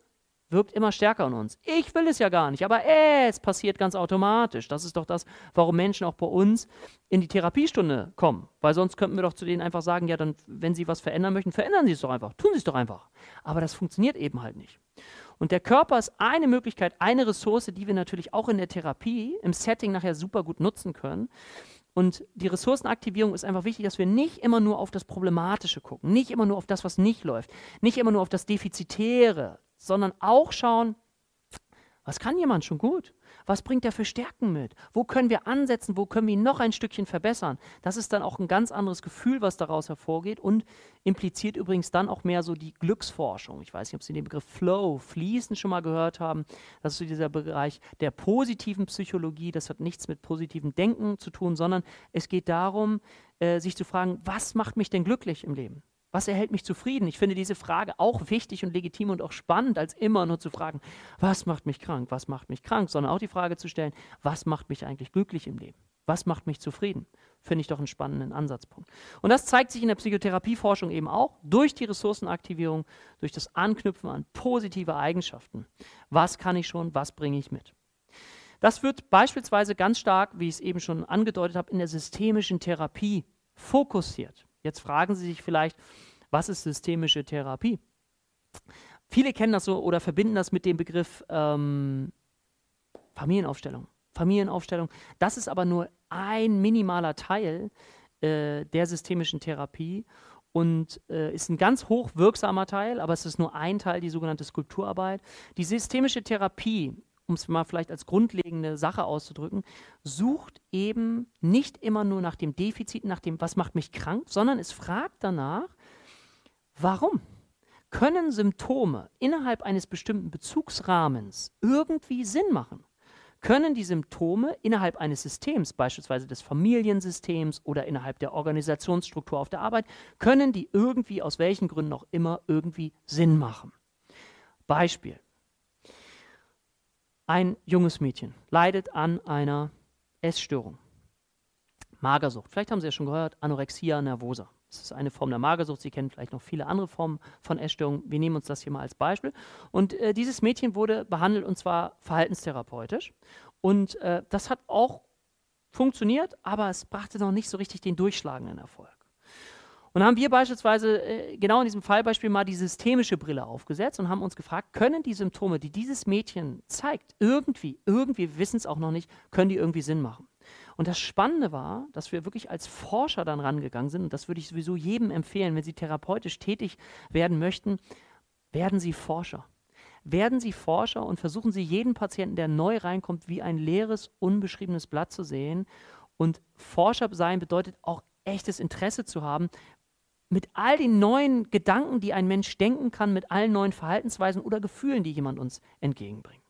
wirkt immer stärker in uns. Ich will es ja gar nicht, aber es passiert ganz automatisch. Das ist doch das, warum Menschen auch bei uns in die Therapiestunde kommen. Weil sonst könnten wir doch zu denen einfach sagen, ja, dann, wenn sie was verändern möchten, verändern sie es doch einfach, tun sie es doch einfach. Aber das funktioniert eben halt nicht. Und der Körper ist eine Möglichkeit, eine Ressource, die wir natürlich auch in der Therapie, im Setting nachher super gut nutzen können. Und die Ressourcenaktivierung ist einfach wichtig, dass wir nicht immer nur auf das Problematische gucken, nicht immer nur auf das, was nicht läuft, nicht immer nur auf das Defizitäre, sondern auch schauen, was kann jemand schon gut? Was bringt er für Stärken mit? Wo können wir ansetzen? Wo können wir ihn noch ein Stückchen verbessern? Das ist dann auch ein ganz anderes Gefühl, was daraus hervorgeht und impliziert übrigens dann auch mehr so die Glücksforschung. Ich weiß nicht, ob Sie den Begriff Flow, Fließen schon mal gehört haben. Das ist so dieser Bereich der positiven Psychologie. Das hat nichts mit positivem Denken zu tun, sondern es geht darum, äh, sich zu fragen, was macht mich denn glücklich im Leben? Was erhält mich zufrieden? Ich finde diese Frage auch wichtig und legitim und auch spannend, als immer nur zu fragen, was macht mich krank, was macht mich krank, sondern auch die Frage zu stellen, was macht mich eigentlich glücklich im Leben? Was macht mich zufrieden? Finde ich doch einen spannenden Ansatzpunkt. Und das zeigt sich in der Psychotherapieforschung eben auch durch die Ressourcenaktivierung, durch das Anknüpfen an positive Eigenschaften. Was kann ich schon, was bringe ich mit? Das wird beispielsweise ganz stark, wie ich es eben schon angedeutet habe, in der systemischen Therapie fokussiert. Jetzt fragen Sie sich vielleicht, was ist systemische Therapie? Viele kennen das so oder verbinden das mit dem Begriff ähm, Familienaufstellung. Familienaufstellung. Das ist aber nur ein minimaler Teil äh, der systemischen Therapie und äh, ist ein ganz hoch wirksamer Teil, aber es ist nur ein Teil, die sogenannte Skulpturarbeit. Die systemische Therapie um es mal vielleicht als grundlegende Sache auszudrücken, sucht eben nicht immer nur nach dem Defizit, nach dem, was macht mich krank, sondern es fragt danach, warum? Können Symptome innerhalb eines bestimmten Bezugsrahmens irgendwie Sinn machen? Können die Symptome innerhalb eines Systems, beispielsweise des Familiensystems oder innerhalb der Organisationsstruktur auf der Arbeit, können die irgendwie aus welchen Gründen auch immer irgendwie Sinn machen? Beispiel. Ein junges Mädchen leidet an einer Essstörung. Magersucht. Vielleicht haben Sie ja schon gehört, Anorexia nervosa. Das ist eine Form der Magersucht. Sie kennen vielleicht noch viele andere Formen von Essstörungen. Wir nehmen uns das hier mal als Beispiel. Und äh, dieses Mädchen wurde behandelt und zwar verhaltenstherapeutisch. Und äh, das hat auch funktioniert, aber es brachte noch nicht so richtig den durchschlagenden Erfolg. Und haben wir beispielsweise äh, genau in diesem Fallbeispiel mal die systemische Brille aufgesetzt und haben uns gefragt, können die Symptome, die dieses Mädchen zeigt, irgendwie, irgendwie, wir wissen es auch noch nicht, können die irgendwie Sinn machen? Und das Spannende war, dass wir wirklich als Forscher dann rangegangen sind, und das würde ich sowieso jedem empfehlen, wenn Sie therapeutisch tätig werden möchten, werden Sie Forscher. Werden Sie Forscher und versuchen Sie jeden Patienten, der neu reinkommt, wie ein leeres, unbeschriebenes Blatt zu sehen. Und Forscher sein bedeutet auch echtes Interesse zu haben, mit all den neuen Gedanken, die ein Mensch denken kann, mit allen neuen Verhaltensweisen oder Gefühlen, die jemand uns entgegenbringt.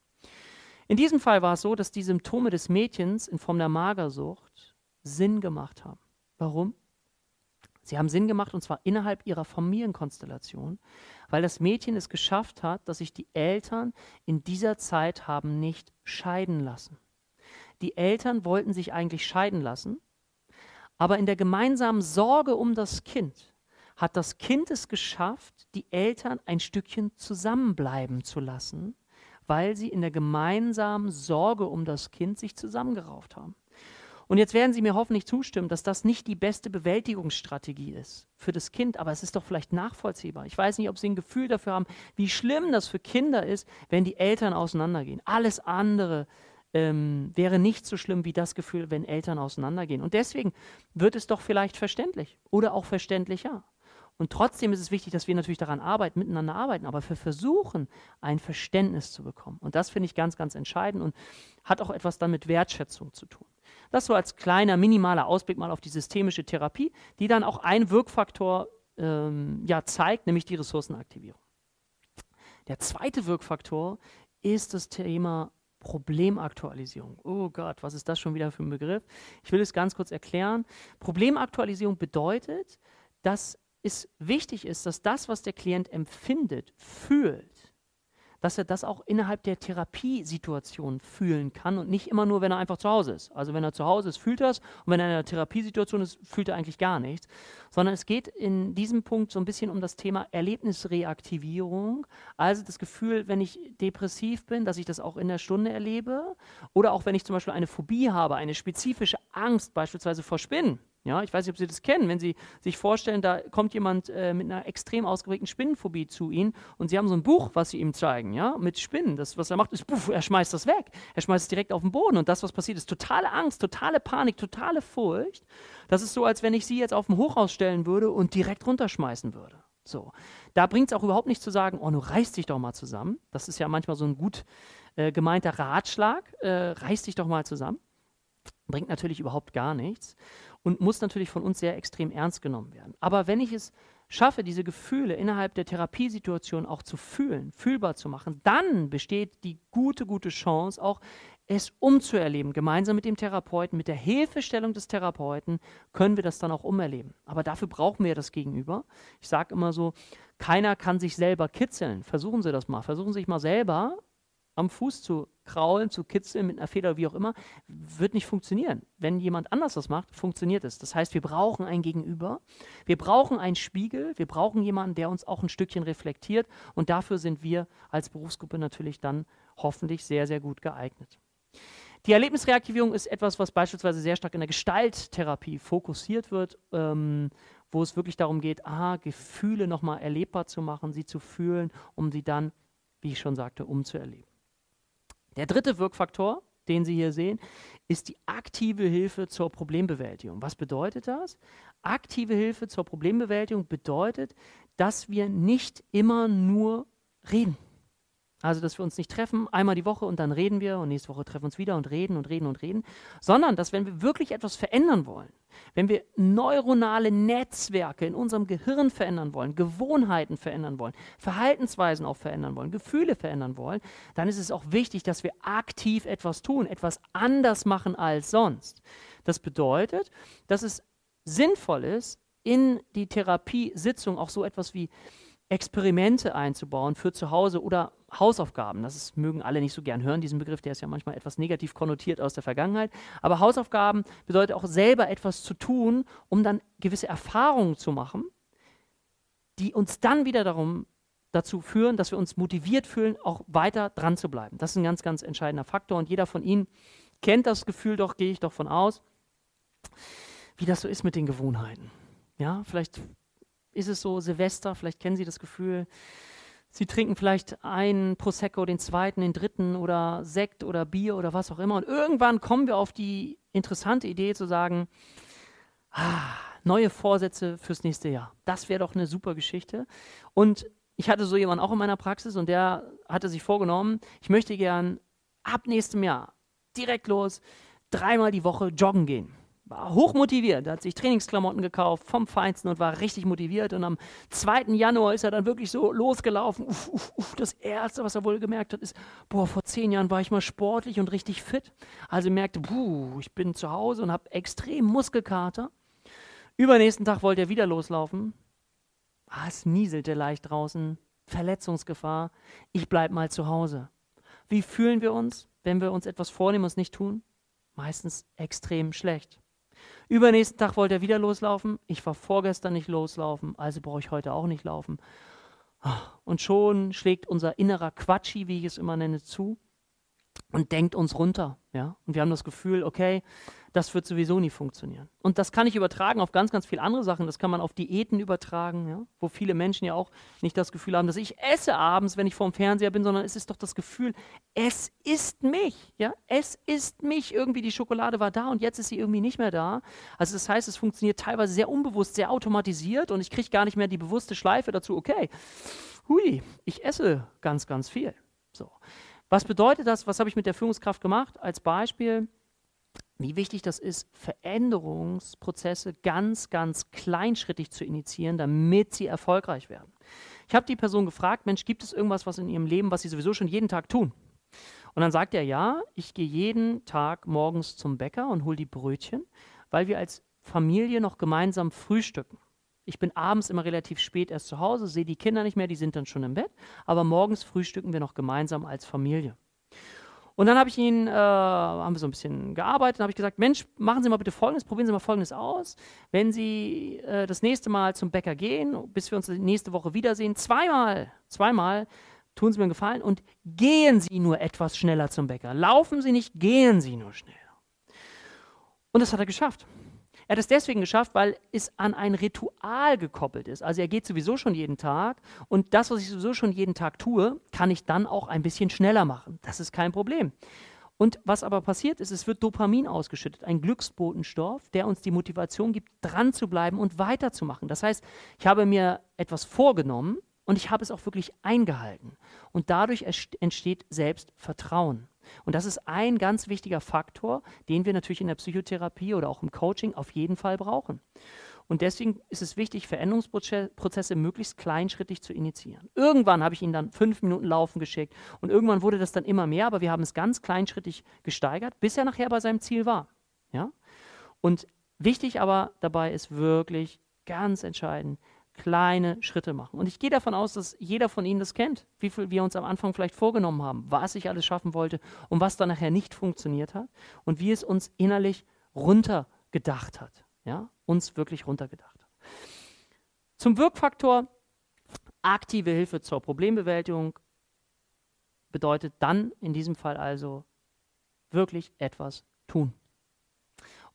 In diesem Fall war es so, dass die Symptome des Mädchens in Form der Magersucht Sinn gemacht haben. Warum? Sie haben Sinn gemacht und zwar innerhalb ihrer Familienkonstellation, weil das Mädchen es geschafft hat, dass sich die Eltern in dieser Zeit haben nicht scheiden lassen. Die Eltern wollten sich eigentlich scheiden lassen, aber in der gemeinsamen Sorge um das Kind hat das Kind es geschafft, die Eltern ein Stückchen zusammenbleiben zu lassen, weil sie in der gemeinsamen Sorge um das Kind sich zusammengerauft haben. Und jetzt werden Sie mir hoffentlich zustimmen, dass das nicht die beste Bewältigungsstrategie ist für das Kind, aber es ist doch vielleicht nachvollziehbar. Ich weiß nicht, ob Sie ein Gefühl dafür haben, wie schlimm das für Kinder ist, wenn die Eltern auseinandergehen. Alles andere ähm, wäre nicht so schlimm wie das Gefühl, wenn Eltern auseinandergehen. Und deswegen wird es doch vielleicht verständlich oder auch verständlicher. Und trotzdem ist es wichtig, dass wir natürlich daran arbeiten, miteinander arbeiten, aber wir versuchen, ein Verständnis zu bekommen. Und das finde ich ganz, ganz entscheidend und hat auch etwas dann mit Wertschätzung zu tun. Das so als kleiner, minimaler Ausblick mal auf die systemische Therapie, die dann auch einen Wirkfaktor ähm, ja, zeigt, nämlich die Ressourcenaktivierung. Der zweite Wirkfaktor ist das Thema Problemaktualisierung. Oh Gott, was ist das schon wieder für ein Begriff? Ich will es ganz kurz erklären. Problemaktualisierung bedeutet, dass es wichtig ist, dass das, was der Klient empfindet, fühlt, dass er das auch innerhalb der Therapiesituation fühlen kann und nicht immer nur, wenn er einfach zu Hause ist. Also wenn er zu Hause ist, fühlt er es und wenn er in einer Therapiesituation ist, fühlt er eigentlich gar nichts. Sondern es geht in diesem Punkt so ein bisschen um das Thema Erlebnisreaktivierung. Also das Gefühl, wenn ich depressiv bin, dass ich das auch in der Stunde erlebe. Oder auch wenn ich zum Beispiel eine Phobie habe, eine spezifische Angst beispielsweise vor Spinnen ja, ich weiß nicht, ob Sie das kennen, wenn Sie sich vorstellen, da kommt jemand äh, mit einer extrem ausgeprägten Spinnenphobie zu Ihnen und Sie haben so ein Buch, was Sie ihm zeigen, ja, mit Spinnen. Das, was er macht, ist, puff, er schmeißt das weg. Er schmeißt es direkt auf den Boden und das, was passiert, ist totale Angst, totale Panik, totale Furcht. Das ist so, als wenn ich Sie jetzt auf dem Hochhaus stellen würde und direkt runterschmeißen würde. So, da bringt es auch überhaupt nicht zu sagen, oh, du reißt dich doch mal zusammen. Das ist ja manchmal so ein gut äh, gemeinter Ratschlag, äh, reiß dich doch mal zusammen. Bringt natürlich überhaupt gar nichts und muss natürlich von uns sehr extrem ernst genommen werden. Aber wenn ich es schaffe, diese Gefühle innerhalb der Therapiesituation auch zu fühlen, fühlbar zu machen, dann besteht die gute, gute Chance, auch es umzuerleben. Gemeinsam mit dem Therapeuten, mit der Hilfestellung des Therapeuten können wir das dann auch umerleben. Aber dafür brauchen wir das Gegenüber. Ich sage immer so, keiner kann sich selber kitzeln. Versuchen Sie das mal. Versuchen Sie sich mal selber am Fuß zu kraulen, zu kitzeln mit einer Feder, wie auch immer, wird nicht funktionieren. Wenn jemand anders das macht, funktioniert es. Das heißt, wir brauchen ein Gegenüber, wir brauchen einen Spiegel, wir brauchen jemanden, der uns auch ein Stückchen reflektiert und dafür sind wir als Berufsgruppe natürlich dann hoffentlich sehr, sehr gut geeignet. Die Erlebnisreaktivierung ist etwas, was beispielsweise sehr stark in der Gestalttherapie fokussiert wird, ähm, wo es wirklich darum geht, aha, Gefühle nochmal erlebbar zu machen, sie zu fühlen, um sie dann, wie ich schon sagte, umzuerleben. Der dritte Wirkfaktor, den Sie hier sehen, ist die aktive Hilfe zur Problembewältigung. Was bedeutet das? Aktive Hilfe zur Problembewältigung bedeutet, dass wir nicht immer nur reden. Also, dass wir uns nicht treffen, einmal die Woche und dann reden wir und nächste Woche treffen wir uns wieder und reden und reden und reden, sondern dass, wenn wir wirklich etwas verändern wollen, wenn wir neuronale Netzwerke in unserem Gehirn verändern wollen, Gewohnheiten verändern wollen, Verhaltensweisen auch verändern wollen, Gefühle verändern wollen, dann ist es auch wichtig, dass wir aktiv etwas tun, etwas anders machen als sonst. Das bedeutet, dass es sinnvoll ist, in die Therapiesitzung auch so etwas wie Experimente einzubauen für zu Hause oder Hausaufgaben. Das ist, mögen alle nicht so gern hören, diesen Begriff, der ist ja manchmal etwas negativ konnotiert aus der Vergangenheit. Aber Hausaufgaben bedeutet auch selber etwas zu tun, um dann gewisse Erfahrungen zu machen, die uns dann wieder darum dazu führen, dass wir uns motiviert fühlen, auch weiter dran zu bleiben. Das ist ein ganz, ganz entscheidender Faktor. Und jeder von Ihnen kennt das Gefühl doch, gehe ich doch von aus, wie das so ist mit den Gewohnheiten. Ja, vielleicht ist es so Silvester, vielleicht kennen Sie das Gefühl, Sie trinken vielleicht einen Prosecco, den zweiten, den dritten oder Sekt oder Bier oder was auch immer. Und irgendwann kommen wir auf die interessante Idee zu sagen, ah, neue Vorsätze fürs nächste Jahr. Das wäre doch eine super Geschichte. Und ich hatte so jemanden auch in meiner Praxis und der hatte sich vorgenommen, ich möchte gern ab nächstem Jahr direkt los dreimal die Woche joggen gehen war hochmotiviert, hat sich Trainingsklamotten gekauft vom Feinsten und war richtig motiviert. Und am 2. Januar ist er dann wirklich so losgelaufen. Uff, uff, uff. Das Erste, was er wohl gemerkt hat, ist, boah, vor zehn Jahren war ich mal sportlich und richtig fit. Also merkte, puh, ich bin zu Hause und habe extrem Muskelkater. Übernächsten Tag wollte er wieder loslaufen. Ah, es nieselte leicht draußen. Verletzungsgefahr. Ich bleib mal zu Hause. Wie fühlen wir uns, wenn wir uns etwas vornehmen und es nicht tun? Meistens extrem schlecht. Übernächsten Tag wollte er wieder loslaufen. Ich war vorgestern nicht loslaufen, also brauche ich heute auch nicht laufen. Und schon schlägt unser innerer Quatschi, wie ich es immer nenne, zu und denkt uns runter. Ja? Und wir haben das Gefühl, okay, das wird sowieso nie funktionieren. Und das kann ich übertragen auf ganz, ganz viele andere Sachen. Das kann man auf Diäten übertragen, ja? wo viele Menschen ja auch nicht das Gefühl haben, dass ich esse abends, wenn ich vorm Fernseher bin, sondern es ist doch das Gefühl, es ist mich. Ja? Es ist mich. Irgendwie die Schokolade war da und jetzt ist sie irgendwie nicht mehr da. Also das heißt, es funktioniert teilweise sehr unbewusst, sehr automatisiert und ich kriege gar nicht mehr die bewusste Schleife dazu, okay, hui, ich esse ganz, ganz viel. So. Was bedeutet das? Was habe ich mit der Führungskraft gemacht? Als Beispiel, wie wichtig das ist, Veränderungsprozesse ganz, ganz kleinschrittig zu initiieren, damit sie erfolgreich werden. Ich habe die Person gefragt, Mensch, gibt es irgendwas, was in ihrem Leben, was sie sowieso schon jeden Tag tun? Und dann sagt er, ja, ich gehe jeden Tag morgens zum Bäcker und hole die Brötchen, weil wir als Familie noch gemeinsam frühstücken. Ich bin abends immer relativ spät erst zu Hause, sehe die Kinder nicht mehr, die sind dann schon im Bett, aber morgens frühstücken wir noch gemeinsam als Familie. Und dann habe ich ihn, äh, haben wir so ein bisschen gearbeitet, habe ich gesagt, Mensch, machen Sie mal bitte Folgendes, probieren Sie mal Folgendes aus. Wenn Sie äh, das nächste Mal zum Bäcker gehen, bis wir uns nächste Woche wiedersehen, zweimal, zweimal tun Sie mir einen Gefallen und gehen Sie nur etwas schneller zum Bäcker. Laufen Sie nicht, gehen Sie nur schneller. Und das hat er geschafft. Er hat es deswegen geschafft, weil es an ein Ritual gekoppelt ist. Also er geht sowieso schon jeden Tag und das, was ich sowieso schon jeden Tag tue, kann ich dann auch ein bisschen schneller machen. Das ist kein Problem. Und was aber passiert ist, es wird Dopamin ausgeschüttet, ein Glücksbotenstoff, der uns die Motivation gibt, dran zu bleiben und weiterzumachen. Das heißt, ich habe mir etwas vorgenommen und ich habe es auch wirklich eingehalten. Und dadurch entsteht Selbstvertrauen. Und das ist ein ganz wichtiger Faktor, den wir natürlich in der Psychotherapie oder auch im Coaching auf jeden Fall brauchen. Und deswegen ist es wichtig, Veränderungsprozesse möglichst kleinschrittig zu initiieren. Irgendwann habe ich ihn dann fünf Minuten laufen geschickt und irgendwann wurde das dann immer mehr, aber wir haben es ganz kleinschrittig gesteigert, bis er nachher bei seinem Ziel war. Ja? Und wichtig aber dabei ist wirklich ganz entscheidend, kleine Schritte machen. Und ich gehe davon aus, dass jeder von Ihnen das kennt, wie viel wir uns am Anfang vielleicht vorgenommen haben, was ich alles schaffen wollte und was dann nachher nicht funktioniert hat und wie es uns innerlich runtergedacht hat. Ja, uns wirklich runtergedacht hat. Zum Wirkfaktor aktive Hilfe zur Problembewältigung bedeutet dann in diesem Fall also wirklich etwas tun.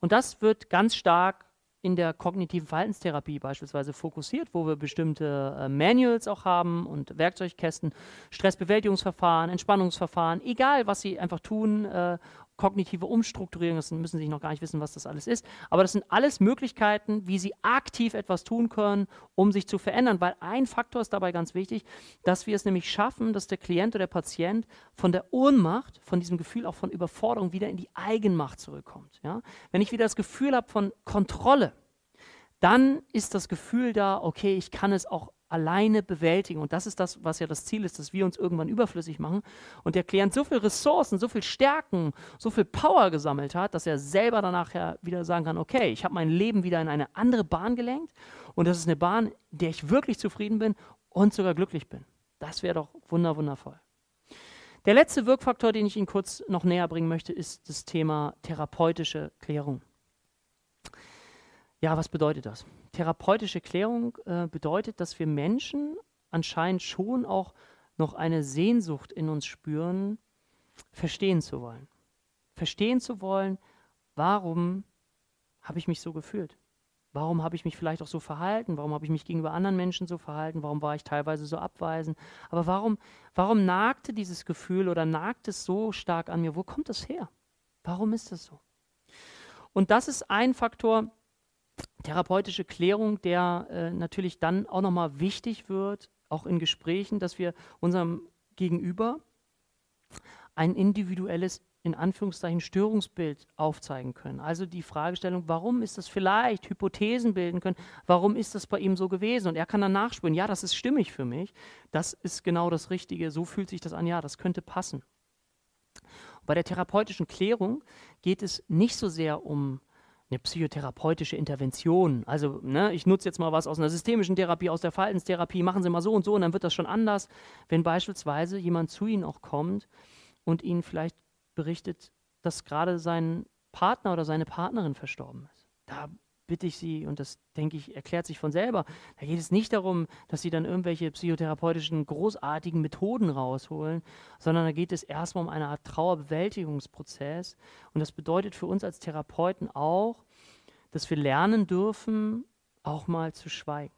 Und das wird ganz stark in der kognitiven Verhaltenstherapie beispielsweise fokussiert, wo wir bestimmte äh, Manuals auch haben und Werkzeugkästen, Stressbewältigungsverfahren, Entspannungsverfahren, egal was Sie einfach tun, äh, kognitive Umstrukturierung, das müssen Sie noch gar nicht wissen, was das alles ist, aber das sind alles Möglichkeiten, wie Sie aktiv etwas tun können, um sich zu verändern, weil ein Faktor ist dabei ganz wichtig, dass wir es nämlich schaffen, dass der Klient oder der Patient von der Ohnmacht, von diesem Gefühl auch von Überforderung wieder in die Eigenmacht zurückkommt. Ja? Wenn ich wieder das Gefühl habe von Kontrolle, dann ist das Gefühl da, okay, ich kann es auch alleine bewältigen. Und das ist das, was ja das Ziel ist, dass wir uns irgendwann überflüssig machen. Und der Klient so viel Ressourcen, so viel Stärken, so viel Power gesammelt hat, dass er selber danach ja wieder sagen kann, okay, ich habe mein Leben wieder in eine andere Bahn gelenkt. Und das ist eine Bahn, in der ich wirklich zufrieden bin und sogar glücklich bin. Das wäre doch wunder, wundervoll. Der letzte Wirkfaktor, den ich Ihnen kurz noch näher bringen möchte, ist das Thema therapeutische Klärung. Ja, was bedeutet das? Therapeutische Klärung äh, bedeutet, dass wir Menschen anscheinend schon auch noch eine Sehnsucht in uns spüren, verstehen zu wollen. Verstehen zu wollen, warum habe ich mich so gefühlt? Warum habe ich mich vielleicht auch so verhalten? Warum habe ich mich gegenüber anderen Menschen so verhalten? Warum war ich teilweise so abweisend? Aber warum, warum nagte dieses Gefühl oder nagt es so stark an mir? Wo kommt das her? Warum ist das so? Und das ist ein Faktor, therapeutische Klärung, der äh, natürlich dann auch nochmal wichtig wird, auch in Gesprächen, dass wir unserem Gegenüber ein individuelles in Anführungszeichen Störungsbild aufzeigen können. Also die Fragestellung, warum ist das vielleicht, Hypothesen bilden können, warum ist das bei ihm so gewesen? Und er kann dann nachspüren, ja, das ist stimmig für mich, das ist genau das Richtige, so fühlt sich das an, ja, das könnte passen. Bei der therapeutischen Klärung geht es nicht so sehr um eine psychotherapeutische Intervention. Also, ne, ich nutze jetzt mal was aus einer systemischen Therapie, aus der Verhaltenstherapie, machen Sie mal so und so und dann wird das schon anders. Wenn beispielsweise jemand zu Ihnen auch kommt und Ihnen vielleicht berichtet, dass gerade sein Partner oder seine Partnerin verstorben ist. Da bitte ich Sie, und das denke ich, erklärt sich von selber, da geht es nicht darum, dass Sie dann irgendwelche psychotherapeutischen großartigen Methoden rausholen, sondern da geht es erstmal um eine Art Trauerbewältigungsprozess. Und das bedeutet für uns als Therapeuten auch, dass wir lernen dürfen, auch mal zu schweigen.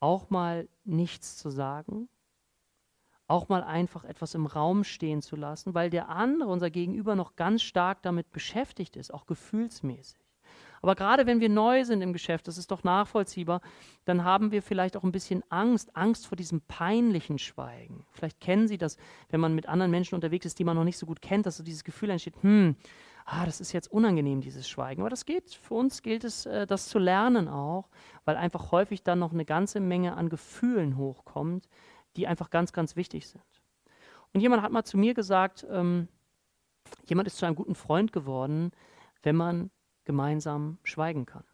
Auch mal nichts zu sagen, auch mal einfach etwas im Raum stehen zu lassen, weil der andere, unser Gegenüber, noch ganz stark damit beschäftigt ist, auch gefühlsmäßig. Aber gerade wenn wir neu sind im Geschäft, das ist doch nachvollziehbar, dann haben wir vielleicht auch ein bisschen Angst, Angst vor diesem peinlichen Schweigen. Vielleicht kennen Sie das, wenn man mit anderen Menschen unterwegs ist, die man noch nicht so gut kennt, dass so dieses Gefühl entsteht, hm, ah, das ist jetzt unangenehm, dieses Schweigen. Aber das geht, für uns gilt es, äh, das zu lernen auch, weil einfach häufig dann noch eine ganze Menge an Gefühlen hochkommt, die einfach ganz, ganz wichtig sind. Und jemand hat mal zu mir gesagt, ähm, jemand ist zu einem guten Freund geworden, wenn man gemeinsam schweigen kann.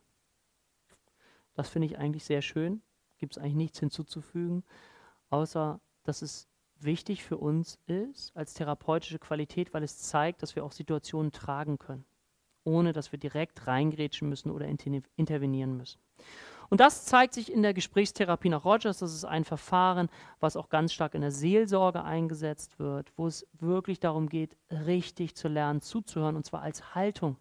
Das finde ich eigentlich sehr schön. Gibt es eigentlich nichts hinzuzufügen, außer dass es wichtig für uns ist als therapeutische Qualität, weil es zeigt, dass wir auch Situationen tragen können, ohne dass wir direkt reingrätschen müssen oder intervenieren müssen. Und das zeigt sich in der Gesprächstherapie nach Rogers. Das ist ein Verfahren, was auch ganz stark in der Seelsorge eingesetzt wird, wo es wirklich darum geht, richtig zu lernen, zuzuhören, und zwar als Haltung.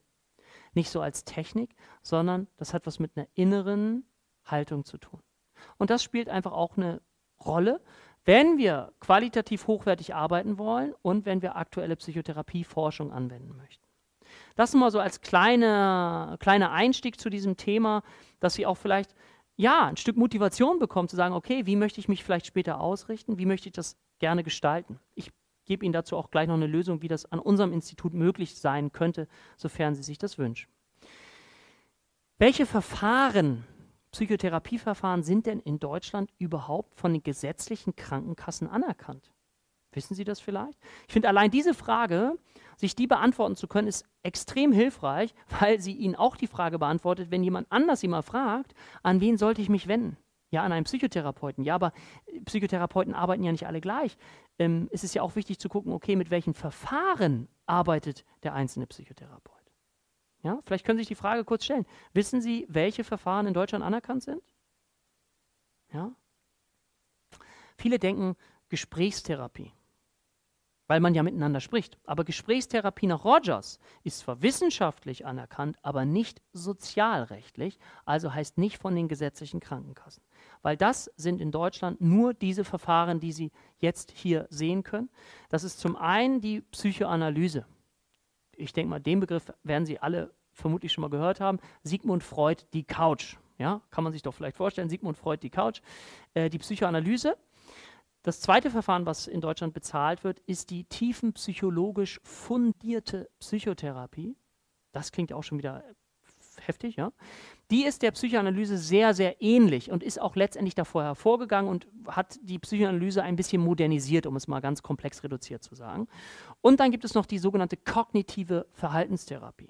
Nicht so als Technik, sondern das hat was mit einer inneren Haltung zu tun. Und das spielt einfach auch eine Rolle, wenn wir qualitativ hochwertig arbeiten wollen und wenn wir aktuelle Psychotherapieforschung anwenden möchten. Das mal so als kleine, kleiner Einstieg zu diesem Thema, dass Sie auch vielleicht ja, ein Stück Motivation bekommen, zu sagen, okay, wie möchte ich mich vielleicht später ausrichten, wie möchte ich das gerne gestalten. Ich gebe Ihnen dazu auch gleich noch eine Lösung, wie das an unserem Institut möglich sein könnte, sofern Sie sich das wünschen. Welche Verfahren, Psychotherapieverfahren sind denn in Deutschland überhaupt von den gesetzlichen Krankenkassen anerkannt? Wissen Sie das vielleicht? Ich finde allein diese Frage, sich die beantworten zu können, ist extrem hilfreich, weil sie Ihnen auch die Frage beantwortet, wenn jemand anders Sie mal fragt, an wen sollte ich mich wenden? Ja, an einen Psychotherapeuten. Ja, aber Psychotherapeuten arbeiten ja nicht alle gleich. Ähm, es ist ja auch wichtig zu gucken, okay, mit welchen Verfahren arbeitet der einzelne Psychotherapeut. Ja, vielleicht können Sie sich die Frage kurz stellen. Wissen Sie, welche Verfahren in Deutschland anerkannt sind? Ja? Viele denken Gesprächstherapie weil man ja miteinander spricht. Aber Gesprächstherapie nach Rogers ist zwar wissenschaftlich anerkannt, aber nicht sozialrechtlich, also heißt nicht von den gesetzlichen Krankenkassen. Weil das sind in Deutschland nur diese Verfahren, die Sie jetzt hier sehen können. Das ist zum einen die Psychoanalyse. Ich denke mal, den Begriff werden Sie alle vermutlich schon mal gehört haben. Sigmund Freud, die Couch. Ja, kann man sich doch vielleicht vorstellen, Sigmund Freud, die Couch. Äh, die Psychoanalyse das zweite Verfahren, was in Deutschland bezahlt wird, ist die tiefenpsychologisch fundierte Psychotherapie. Das klingt auch schon wieder heftig, ja. Die ist der Psychoanalyse sehr, sehr ähnlich und ist auch letztendlich davor hervorgegangen und hat die Psychoanalyse ein bisschen modernisiert, um es mal ganz komplex reduziert zu sagen. Und dann gibt es noch die sogenannte kognitive Verhaltenstherapie.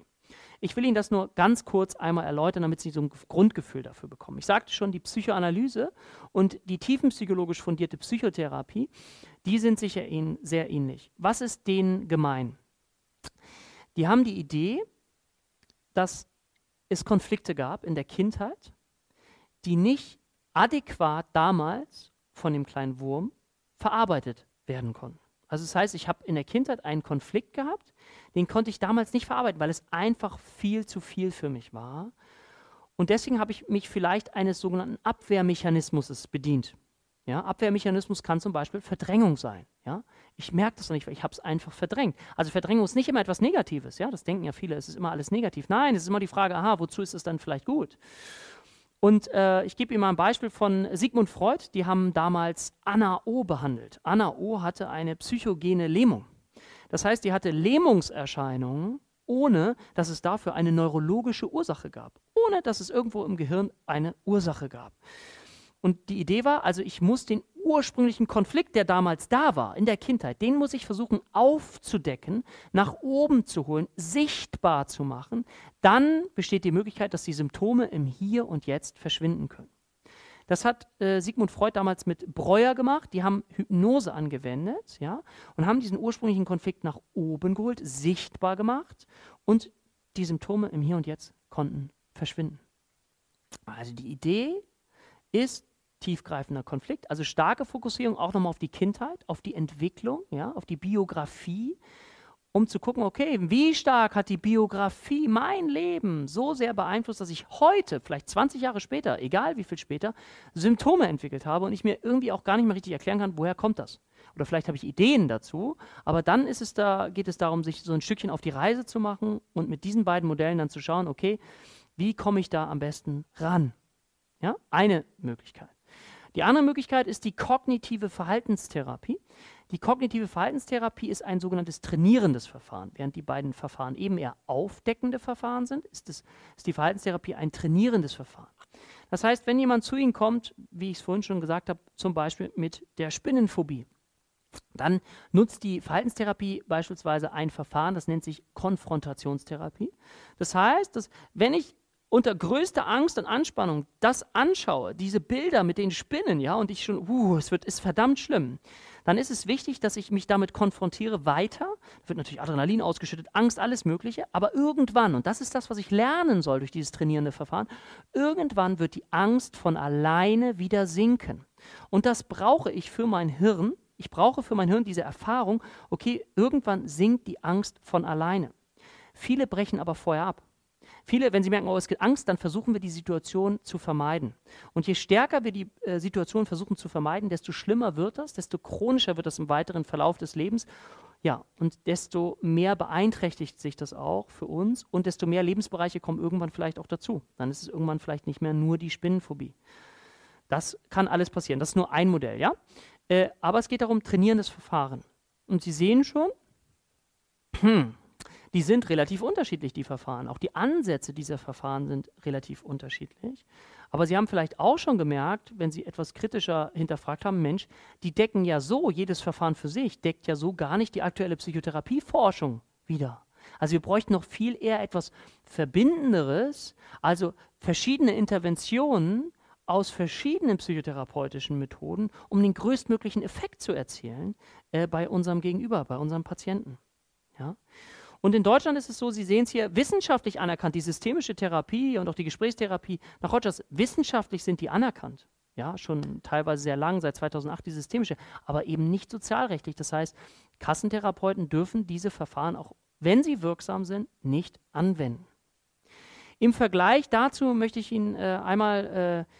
Ich will Ihnen das nur ganz kurz einmal erläutern, damit Sie so ein Grundgefühl dafür bekommen. Ich sagte schon, die Psychoanalyse und die tiefenpsychologisch fundierte Psychotherapie, die sind sicher sehr ähnlich. Was ist denen gemein? Die haben die Idee, dass es Konflikte gab in der Kindheit, die nicht adäquat damals von dem kleinen Wurm verarbeitet werden konnten. Also das heißt, ich habe in der Kindheit einen Konflikt gehabt, den konnte ich damals nicht verarbeiten, weil es einfach viel zu viel für mich war. Und deswegen habe ich mich vielleicht eines sogenannten Abwehrmechanismus bedient. Ja, Abwehrmechanismus kann zum Beispiel Verdrängung sein. Ja? Ich merke das noch nicht, weil ich habe es einfach verdrängt. Also Verdrängung ist nicht immer etwas Negatives. Ja? Das denken ja viele, es ist immer alles negativ. Nein, es ist immer die Frage, aha, wozu ist es dann vielleicht gut? Und äh, ich gebe Ihnen mal ein Beispiel von Sigmund Freud. Die haben damals Anna O behandelt. Anna O hatte eine psychogene Lähmung. Das heißt, die hatte Lähmungserscheinungen, ohne dass es dafür eine neurologische Ursache gab. Ohne dass es irgendwo im Gehirn eine Ursache gab. Und die Idee war, also ich muss den ursprünglichen Konflikt, der damals da war, in der Kindheit, den muss ich versuchen aufzudecken, nach oben zu holen, sichtbar zu machen. Dann besteht die Möglichkeit, dass die Symptome im Hier und Jetzt verschwinden können. Das hat äh, Sigmund Freud damals mit Breuer gemacht. Die haben Hypnose angewendet ja, und haben diesen ursprünglichen Konflikt nach oben geholt, sichtbar gemacht und die Symptome im Hier und Jetzt konnten verschwinden. Also die Idee ist, tiefgreifender Konflikt. Also starke Fokussierung auch nochmal auf die Kindheit, auf die Entwicklung, ja, auf die Biografie, um zu gucken, okay, wie stark hat die Biografie mein Leben so sehr beeinflusst, dass ich heute, vielleicht 20 Jahre später, egal wie viel später, Symptome entwickelt habe und ich mir irgendwie auch gar nicht mehr richtig erklären kann, woher kommt das? Oder vielleicht habe ich Ideen dazu, aber dann ist es da, geht es darum, sich so ein Stückchen auf die Reise zu machen und mit diesen beiden Modellen dann zu schauen, okay, wie komme ich da am besten ran? Ja, eine Möglichkeit. Die andere Möglichkeit ist die kognitive Verhaltenstherapie. Die kognitive Verhaltenstherapie ist ein sogenanntes trainierendes Verfahren. Während die beiden Verfahren eben eher aufdeckende Verfahren sind, ist, es, ist die Verhaltenstherapie ein trainierendes Verfahren. Das heißt, wenn jemand zu Ihnen kommt, wie ich es vorhin schon gesagt habe, zum Beispiel mit der Spinnenphobie, dann nutzt die Verhaltenstherapie beispielsweise ein Verfahren, das nennt sich Konfrontationstherapie. Das heißt, dass wenn ich unter größter Angst und Anspannung das anschaue, diese Bilder mit den Spinnen, ja, und ich schon, uh, es wird, ist verdammt schlimm, dann ist es wichtig, dass ich mich damit konfrontiere weiter. Da wird natürlich Adrenalin ausgeschüttet, Angst, alles Mögliche, aber irgendwann, und das ist das, was ich lernen soll durch dieses trainierende Verfahren, irgendwann wird die Angst von alleine wieder sinken. Und das brauche ich für mein Hirn. Ich brauche für mein Hirn diese Erfahrung, okay, irgendwann sinkt die Angst von alleine. Viele brechen aber vorher ab. Viele, wenn sie merken, oh, es gibt Angst, dann versuchen wir die Situation zu vermeiden. Und je stärker wir die äh, Situation versuchen zu vermeiden, desto schlimmer wird das, desto chronischer wird das im weiteren Verlauf des Lebens. Ja, und desto mehr beeinträchtigt sich das auch für uns und desto mehr Lebensbereiche kommen irgendwann vielleicht auch dazu. Dann ist es irgendwann vielleicht nicht mehr nur die Spinnenphobie. Das kann alles passieren. Das ist nur ein Modell, ja? Äh, aber es geht darum, trainierendes Verfahren. Und Sie sehen schon, die sind relativ unterschiedlich, die Verfahren. Auch die Ansätze dieser Verfahren sind relativ unterschiedlich. Aber Sie haben vielleicht auch schon gemerkt, wenn Sie etwas kritischer hinterfragt haben, Mensch, die decken ja so, jedes Verfahren für sich, deckt ja so gar nicht die aktuelle Psychotherapieforschung wieder. Also wir bräuchten noch viel eher etwas Verbindenderes, also verschiedene Interventionen aus verschiedenen psychotherapeutischen Methoden, um den größtmöglichen Effekt zu erzielen äh, bei unserem Gegenüber, bei unserem Patienten. Ja? Und in Deutschland ist es so, Sie sehen es hier, wissenschaftlich anerkannt, die systemische Therapie und auch die Gesprächstherapie nach Rogers, wissenschaftlich sind die anerkannt. Ja, schon teilweise sehr lang, seit 2008 die systemische, aber eben nicht sozialrechtlich. Das heißt, Kassentherapeuten dürfen diese Verfahren auch, wenn sie wirksam sind, nicht anwenden. Im Vergleich dazu möchte ich Ihnen äh, einmal äh,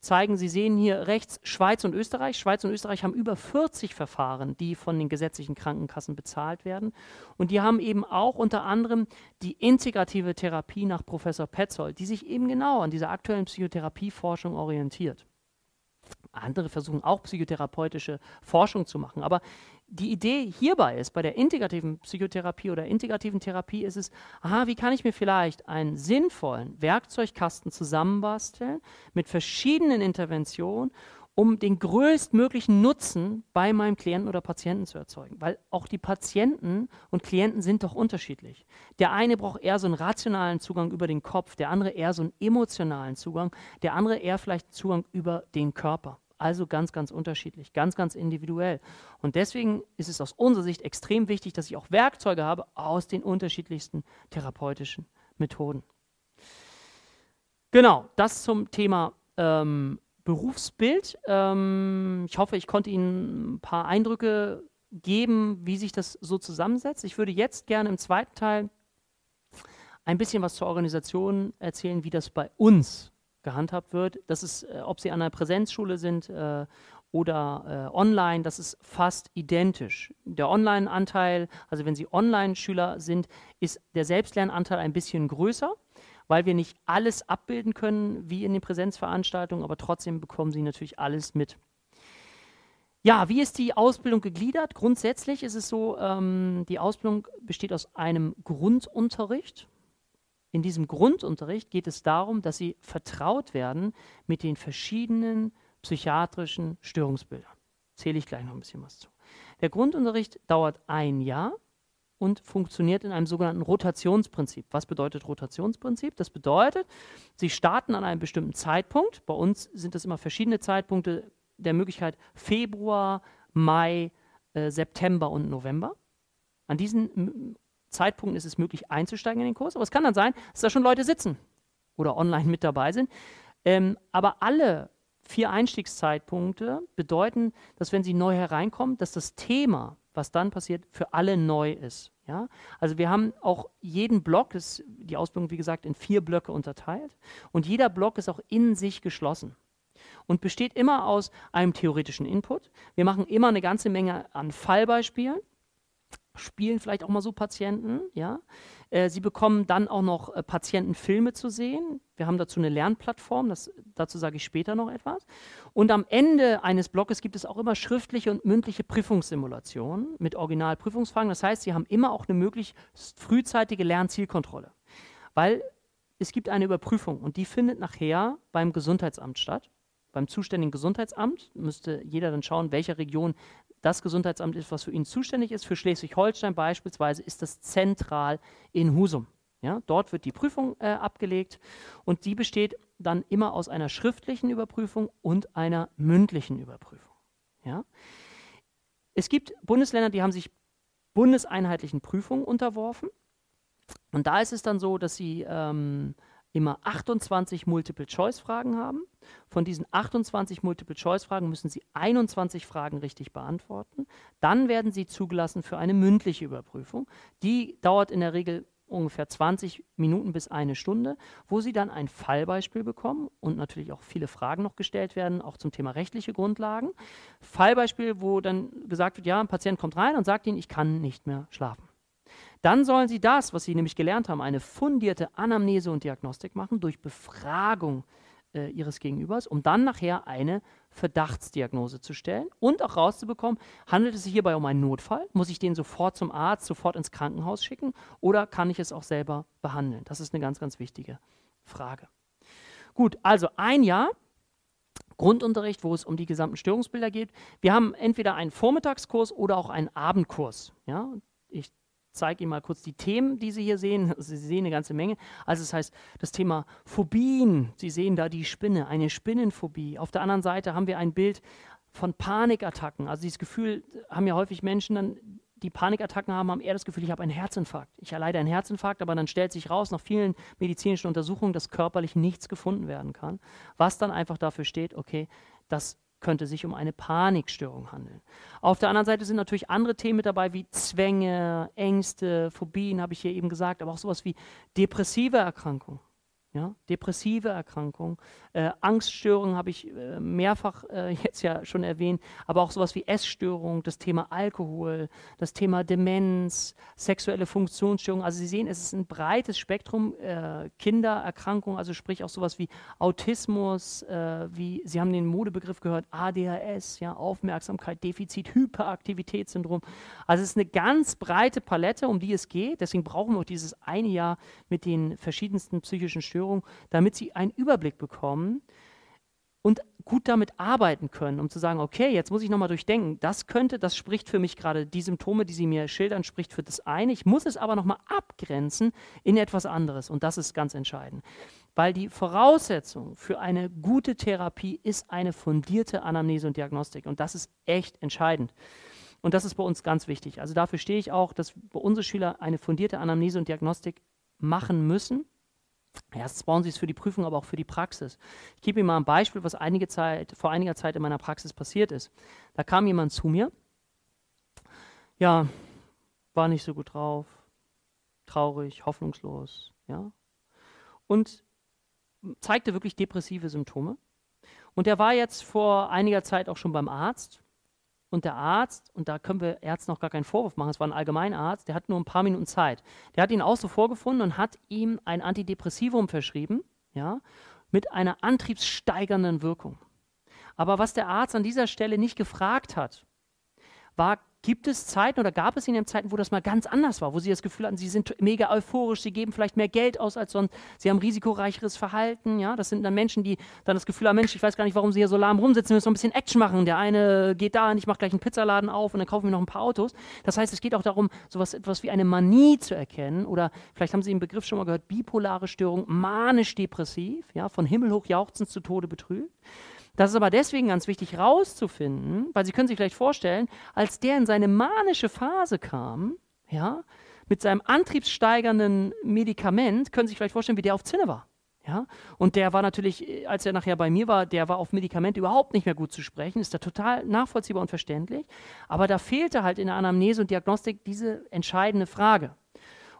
zeigen, Sie sehen hier rechts Schweiz und Österreich. Schweiz und Österreich haben über 40 Verfahren, die von den gesetzlichen Krankenkassen bezahlt werden. Und die haben eben auch unter anderem die integrative Therapie nach Professor Petzold, die sich eben genau an dieser aktuellen Psychotherapieforschung orientiert. Andere versuchen auch psychotherapeutische Forschung zu machen. Aber die Idee hierbei ist, bei der integrativen Psychotherapie oder integrativen Therapie ist es, aha, wie kann ich mir vielleicht einen sinnvollen Werkzeugkasten zusammenbasteln mit verschiedenen Interventionen um den größtmöglichen Nutzen bei meinem Klienten oder Patienten zu erzeugen. Weil auch die Patienten und Klienten sind doch unterschiedlich. Der eine braucht eher so einen rationalen Zugang über den Kopf, der andere eher so einen emotionalen Zugang, der andere eher vielleicht Zugang über den Körper. Also ganz, ganz unterschiedlich, ganz, ganz individuell. Und deswegen ist es aus unserer Sicht extrem wichtig, dass ich auch Werkzeuge habe aus den unterschiedlichsten therapeutischen Methoden. Genau, das zum Thema ähm, Berufsbild. Ähm, ich hoffe, ich konnte Ihnen ein paar Eindrücke geben, wie sich das so zusammensetzt. Ich würde jetzt gerne im zweiten Teil ein bisschen was zur Organisation erzählen, wie das bei uns gehandhabt wird. Das ist, äh, ob Sie an einer Präsenzschule sind äh, oder äh, online, das ist fast identisch. Der Online-Anteil, also wenn Sie Online-Schüler sind, ist der Selbstlernanteil ein bisschen größer, weil wir nicht alles abbilden können wie in den Präsenzveranstaltungen, aber trotzdem bekommen Sie natürlich alles mit. Ja, wie ist die Ausbildung gegliedert? Grundsätzlich ist es so, ähm, die Ausbildung besteht aus einem Grundunterricht, in diesem Grundunterricht geht es darum, dass sie vertraut werden mit den verschiedenen psychiatrischen Störungsbildern. Zähle ich gleich noch ein bisschen was zu. Der Grundunterricht dauert ein Jahr und funktioniert in einem sogenannten Rotationsprinzip. Was bedeutet Rotationsprinzip? Das bedeutet, Sie starten an einem bestimmten Zeitpunkt. Bei uns sind das immer verschiedene Zeitpunkte der Möglichkeit Februar, Mai, äh, September und November. An diesen Zeitpunkt ist es möglich einzusteigen in den Kurs. Aber es kann dann sein, dass da schon Leute sitzen oder online mit dabei sind. Ähm, aber alle vier Einstiegszeitpunkte bedeuten, dass wenn sie neu hereinkommen, dass das Thema, was dann passiert, für alle neu ist. Ja? Also wir haben auch jeden Block, ist die Ausbildung wie gesagt in vier Blöcke unterteilt und jeder Block ist auch in sich geschlossen und besteht immer aus einem theoretischen Input. Wir machen immer eine ganze Menge an Fallbeispielen spielen vielleicht auch mal so Patienten, ja. Äh, sie bekommen dann auch noch äh, Patientenfilme zu sehen. Wir haben dazu eine Lernplattform, das, dazu sage ich später noch etwas. Und am Ende eines Blockes gibt es auch immer schriftliche und mündliche Prüfungssimulationen mit Originalprüfungsfragen. Das heißt, Sie haben immer auch eine möglichst frühzeitige Lernzielkontrolle. Weil es gibt eine Überprüfung und die findet nachher beim Gesundheitsamt statt beim zuständigen Gesundheitsamt müsste jeder dann schauen, welche Region das Gesundheitsamt ist, was für ihn zuständig ist. Für Schleswig-Holstein beispielsweise ist das zentral in Husum. Ja, dort wird die Prüfung äh, abgelegt und die besteht dann immer aus einer schriftlichen Überprüfung und einer mündlichen Überprüfung. Ja. Es gibt Bundesländer, die haben sich bundeseinheitlichen Prüfungen unterworfen. Und da ist es dann so, dass sie ähm, immer 28 Multiple-Choice-Fragen haben. Von diesen 28 Multiple-Choice-Fragen müssen Sie 21 Fragen richtig beantworten. Dann werden Sie zugelassen für eine mündliche Überprüfung. Die dauert in der Regel ungefähr 20 Minuten bis eine Stunde, wo Sie dann ein Fallbeispiel bekommen und natürlich auch viele Fragen noch gestellt werden, auch zum Thema rechtliche Grundlagen. Fallbeispiel, wo dann gesagt wird, ja, ein Patient kommt rein und sagt Ihnen, ich kann nicht mehr schlafen. Dann sollen sie das, was sie nämlich gelernt haben, eine fundierte Anamnese und Diagnostik machen durch Befragung äh, ihres Gegenübers, um dann nachher eine Verdachtsdiagnose zu stellen und auch rauszubekommen, handelt es sich hierbei um einen Notfall? Muss ich den sofort zum Arzt, sofort ins Krankenhaus schicken oder kann ich es auch selber behandeln? Das ist eine ganz, ganz wichtige Frage. Gut, also ein Jahr Grundunterricht, wo es um die gesamten Störungsbilder geht. Wir haben entweder einen Vormittagskurs oder auch einen Abendkurs. Ja? Ich zeige Ihnen mal kurz die Themen, die Sie hier sehen. Sie sehen eine ganze Menge. Also das heißt, das Thema Phobien. Sie sehen da die Spinne, eine Spinnenphobie. Auf der anderen Seite haben wir ein Bild von Panikattacken. Also dieses Gefühl haben ja häufig Menschen dann, die Panikattacken haben, haben eher das Gefühl, ich habe einen Herzinfarkt. Ich erleide einen Herzinfarkt, aber dann stellt sich raus, nach vielen medizinischen Untersuchungen, dass körperlich nichts gefunden werden kann. Was dann einfach dafür steht, okay, das könnte sich um eine Panikstörung handeln. Auf der anderen Seite sind natürlich andere Themen mit dabei, wie Zwänge, Ängste, Phobien, habe ich hier eben gesagt, aber auch sowas wie depressive Erkrankungen. Ja, depressive Erkrankungen, äh, Angststörungen habe ich äh, mehrfach äh, jetzt ja schon erwähnt, aber auch sowas wie Essstörungen, das Thema Alkohol, das Thema Demenz, sexuelle Funktionsstörungen. Also Sie sehen, es ist ein breites Spektrum äh, Kindererkrankungen, also sprich auch sowas wie Autismus, äh, wie Sie haben den Modebegriff gehört, ADHS, ja, Aufmerksamkeit, Defizit, Hyperaktivitätssyndrom. Also es ist eine ganz breite Palette, um die es geht. Deswegen brauchen wir auch dieses eine Jahr mit den verschiedensten psychischen Störungen, damit Sie einen Überblick bekommen, und gut damit arbeiten können, um zu sagen, okay, jetzt muss ich nochmal durchdenken, das könnte, das spricht für mich gerade, die Symptome, die Sie mir schildern, spricht für das eine. Ich muss es aber nochmal abgrenzen in etwas anderes und das ist ganz entscheidend. Weil die Voraussetzung für eine gute Therapie ist eine fundierte Anamnese und Diagnostik und das ist echt entscheidend. Und das ist bei uns ganz wichtig. Also dafür stehe ich auch, dass unsere Schüler eine fundierte Anamnese und Diagnostik machen müssen Erstens brauchen Sie es für die Prüfung, aber auch für die Praxis. Ich gebe Ihnen mal ein Beispiel, was einige Zeit, vor einiger Zeit in meiner Praxis passiert ist. Da kam jemand zu mir, ja, war nicht so gut drauf, traurig, hoffnungslos, ja, und zeigte wirklich depressive Symptome. Und der war jetzt vor einiger Zeit auch schon beim Arzt und der Arzt, und da können wir Ärzten noch gar keinen Vorwurf machen, es war ein Allgemeinarzt, der hat nur ein paar Minuten Zeit. Der hat ihn auch so vorgefunden und hat ihm ein Antidepressivum verschrieben, ja, mit einer antriebssteigernden Wirkung. Aber was der Arzt an dieser Stelle nicht gefragt hat, war, Gibt es Zeiten oder gab es in den Zeiten, wo das mal ganz anders war, wo Sie das Gefühl hatten, Sie sind mega euphorisch, Sie geben vielleicht mehr Geld aus als sonst, Sie haben risikoreicheres Verhalten, ja? Das sind dann Menschen, die dann das Gefühl haben, Mensch, ich weiß gar nicht, warum Sie hier so lahm rumsitzen, wir müssen noch ein bisschen Action machen. Der eine geht da und ich mache gleich einen Pizzaladen auf und dann kaufen wir noch ein paar Autos. Das heißt, es geht auch darum, sowas etwas wie eine Manie zu erkennen oder vielleicht haben Sie den Begriff schon mal gehört, bipolare Störung, manisch-depressiv, ja, von Himmel hoch jauchzend zu Tode betrübt. Das ist aber deswegen ganz wichtig rauszufinden, weil Sie können sich vielleicht vorstellen, als der in seine manische Phase kam, ja, mit seinem antriebssteigernden Medikament, können Sie sich vielleicht vorstellen, wie der auf Zinne war. Ja? Und der war natürlich, als er nachher bei mir war, der war auf Medikamente überhaupt nicht mehr gut zu sprechen, ist da total nachvollziehbar und verständlich. Aber da fehlte halt in der Anamnese und Diagnostik diese entscheidende Frage.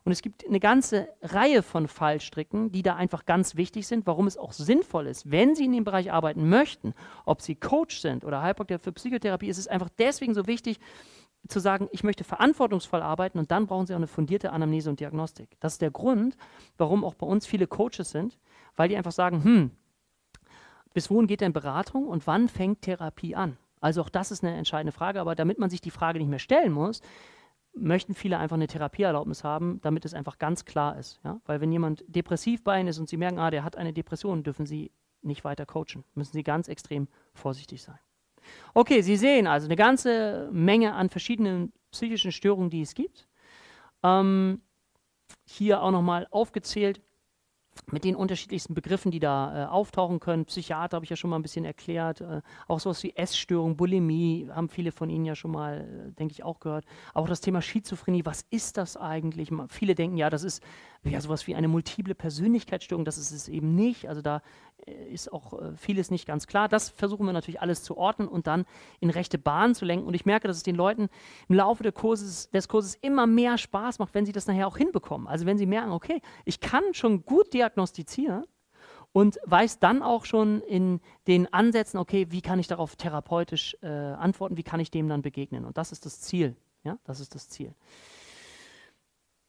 Und es gibt eine ganze Reihe von Fallstricken, die da einfach ganz wichtig sind, warum es auch sinnvoll ist, wenn Sie in dem Bereich arbeiten möchten, ob Sie Coach sind oder Heilpraktiker für Psychotherapie, ist es einfach deswegen so wichtig, zu sagen, ich möchte verantwortungsvoll arbeiten und dann brauchen Sie auch eine fundierte Anamnese und Diagnostik. Das ist der Grund, warum auch bei uns viele Coaches sind, weil die einfach sagen, hm, bis wohin geht denn Beratung und wann fängt Therapie an? Also auch das ist eine entscheidende Frage, aber damit man sich die Frage nicht mehr stellen muss, möchten viele einfach eine Therapieerlaubnis haben, damit es einfach ganz klar ist. Ja? Weil wenn jemand depressiv bei Ihnen ist und Sie merken, ah, der hat eine Depression, dürfen Sie nicht weiter coachen. Müssen Sie ganz extrem vorsichtig sein. Okay, Sie sehen also eine ganze Menge an verschiedenen psychischen Störungen, die es gibt. Ähm, hier auch nochmal aufgezählt mit den unterschiedlichsten Begriffen, die da äh, auftauchen können. Psychiater habe ich ja schon mal ein bisschen erklärt. Äh, auch sowas wie Essstörung, Bulimie haben viele von Ihnen ja schon mal, äh, denke ich, auch gehört. Auch das Thema Schizophrenie, was ist das eigentlich? Viele denken, ja, das ist ja sowas wie eine multiple Persönlichkeitsstörung. Das ist es eben nicht. Also da ist auch äh, vieles nicht ganz klar. Das versuchen wir natürlich alles zu ordnen und dann in rechte Bahnen zu lenken. Und ich merke, dass es den Leuten im Laufe des Kurses, des Kurses immer mehr Spaß macht, wenn sie das nachher auch hinbekommen. Also wenn sie merken, okay, ich kann schon gut diagnostizieren und weiß dann auch schon in den Ansätzen, okay, wie kann ich darauf therapeutisch äh, antworten, wie kann ich dem dann begegnen. Und das ist das Ziel. Ja, das ist das Ziel.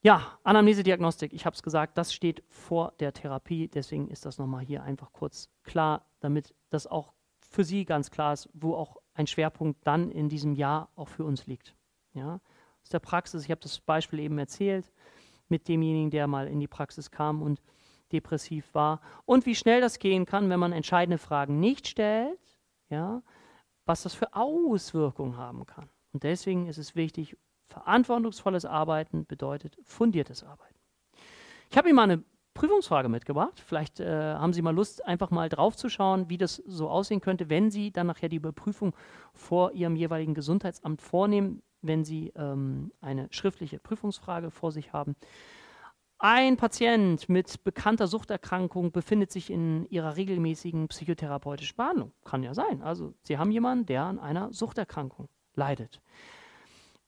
Ja, Anamnese-Diagnostik, ich habe es gesagt, das steht vor der Therapie. Deswegen ist das nochmal hier einfach kurz klar, damit das auch für Sie ganz klar ist, wo auch ein Schwerpunkt dann in diesem Jahr auch für uns liegt. Ja, aus der Praxis, ich habe das Beispiel eben erzählt, mit demjenigen, der mal in die Praxis kam und depressiv war. Und wie schnell das gehen kann, wenn man entscheidende Fragen nicht stellt, ja, was das für Auswirkungen haben kann. Und deswegen ist es wichtig, Verantwortungsvolles Arbeiten bedeutet fundiertes Arbeiten. Ich habe Ihnen mal eine Prüfungsfrage mitgebracht. Vielleicht äh, haben Sie mal Lust, einfach mal drauf zu schauen, wie das so aussehen könnte, wenn Sie dann nachher die Überprüfung vor Ihrem jeweiligen Gesundheitsamt vornehmen, wenn Sie ähm, eine schriftliche Prüfungsfrage vor sich haben. Ein Patient mit bekannter Suchterkrankung befindet sich in ihrer regelmäßigen psychotherapeutischen Behandlung. Kann ja sein. Also Sie haben jemanden, der an einer Suchterkrankung leidet.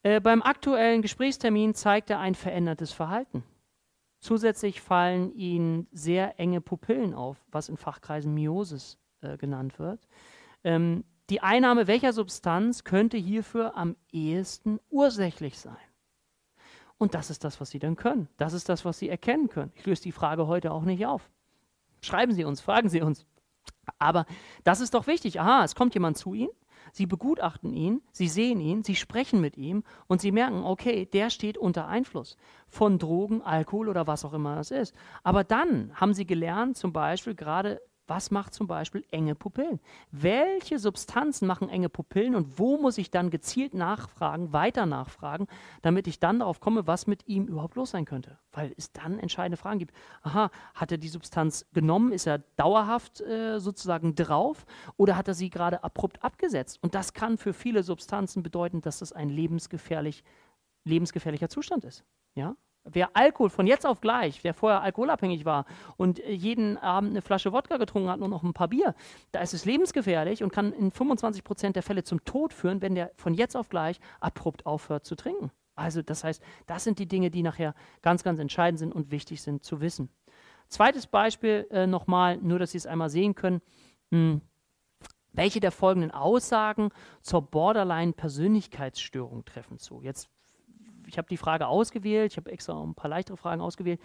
Äh, beim aktuellen Gesprächstermin zeigt er ein verändertes Verhalten. Zusätzlich fallen ihnen sehr enge Pupillen auf, was in Fachkreisen Miosis äh, genannt wird. Ähm, die Einnahme welcher Substanz könnte hierfür am ehesten ursächlich sein? Und das ist das, was Sie dann können. Das ist das, was Sie erkennen können. Ich löse die Frage heute auch nicht auf. Schreiben Sie uns, fragen Sie uns. Aber das ist doch wichtig. Aha, es kommt jemand zu Ihnen Sie begutachten ihn, sie sehen ihn, sie sprechen mit ihm und sie merken, okay, der steht unter Einfluss von Drogen, Alkohol oder was auch immer das ist. Aber dann haben sie gelernt, zum Beispiel gerade was macht zum Beispiel enge Pupillen? Welche Substanzen machen enge Pupillen und wo muss ich dann gezielt nachfragen, weiter nachfragen, damit ich dann darauf komme, was mit ihm überhaupt los sein könnte? Weil es dann entscheidende Fragen gibt. Aha, hat er die Substanz genommen? Ist er dauerhaft äh, sozusagen drauf oder hat er sie gerade abrupt abgesetzt? Und das kann für viele Substanzen bedeuten, dass das ein lebensgefährlich, lebensgefährlicher Zustand ist. Ja? Wer Alkohol von jetzt auf gleich, der vorher alkoholabhängig war und äh, jeden Abend eine Flasche Wodka getrunken hat und noch ein paar Bier, da ist es lebensgefährlich und kann in 25 Prozent der Fälle zum Tod führen, wenn der von jetzt auf gleich abrupt aufhört zu trinken. Also das heißt, das sind die Dinge, die nachher ganz, ganz entscheidend sind und wichtig sind zu wissen. Zweites Beispiel äh, nochmal, nur dass Sie es einmal sehen können. Hm. Welche der folgenden Aussagen zur Borderline-Persönlichkeitsstörung treffen zu? Jetzt ich habe die Frage ausgewählt, ich habe extra ein paar leichtere Fragen ausgewählt,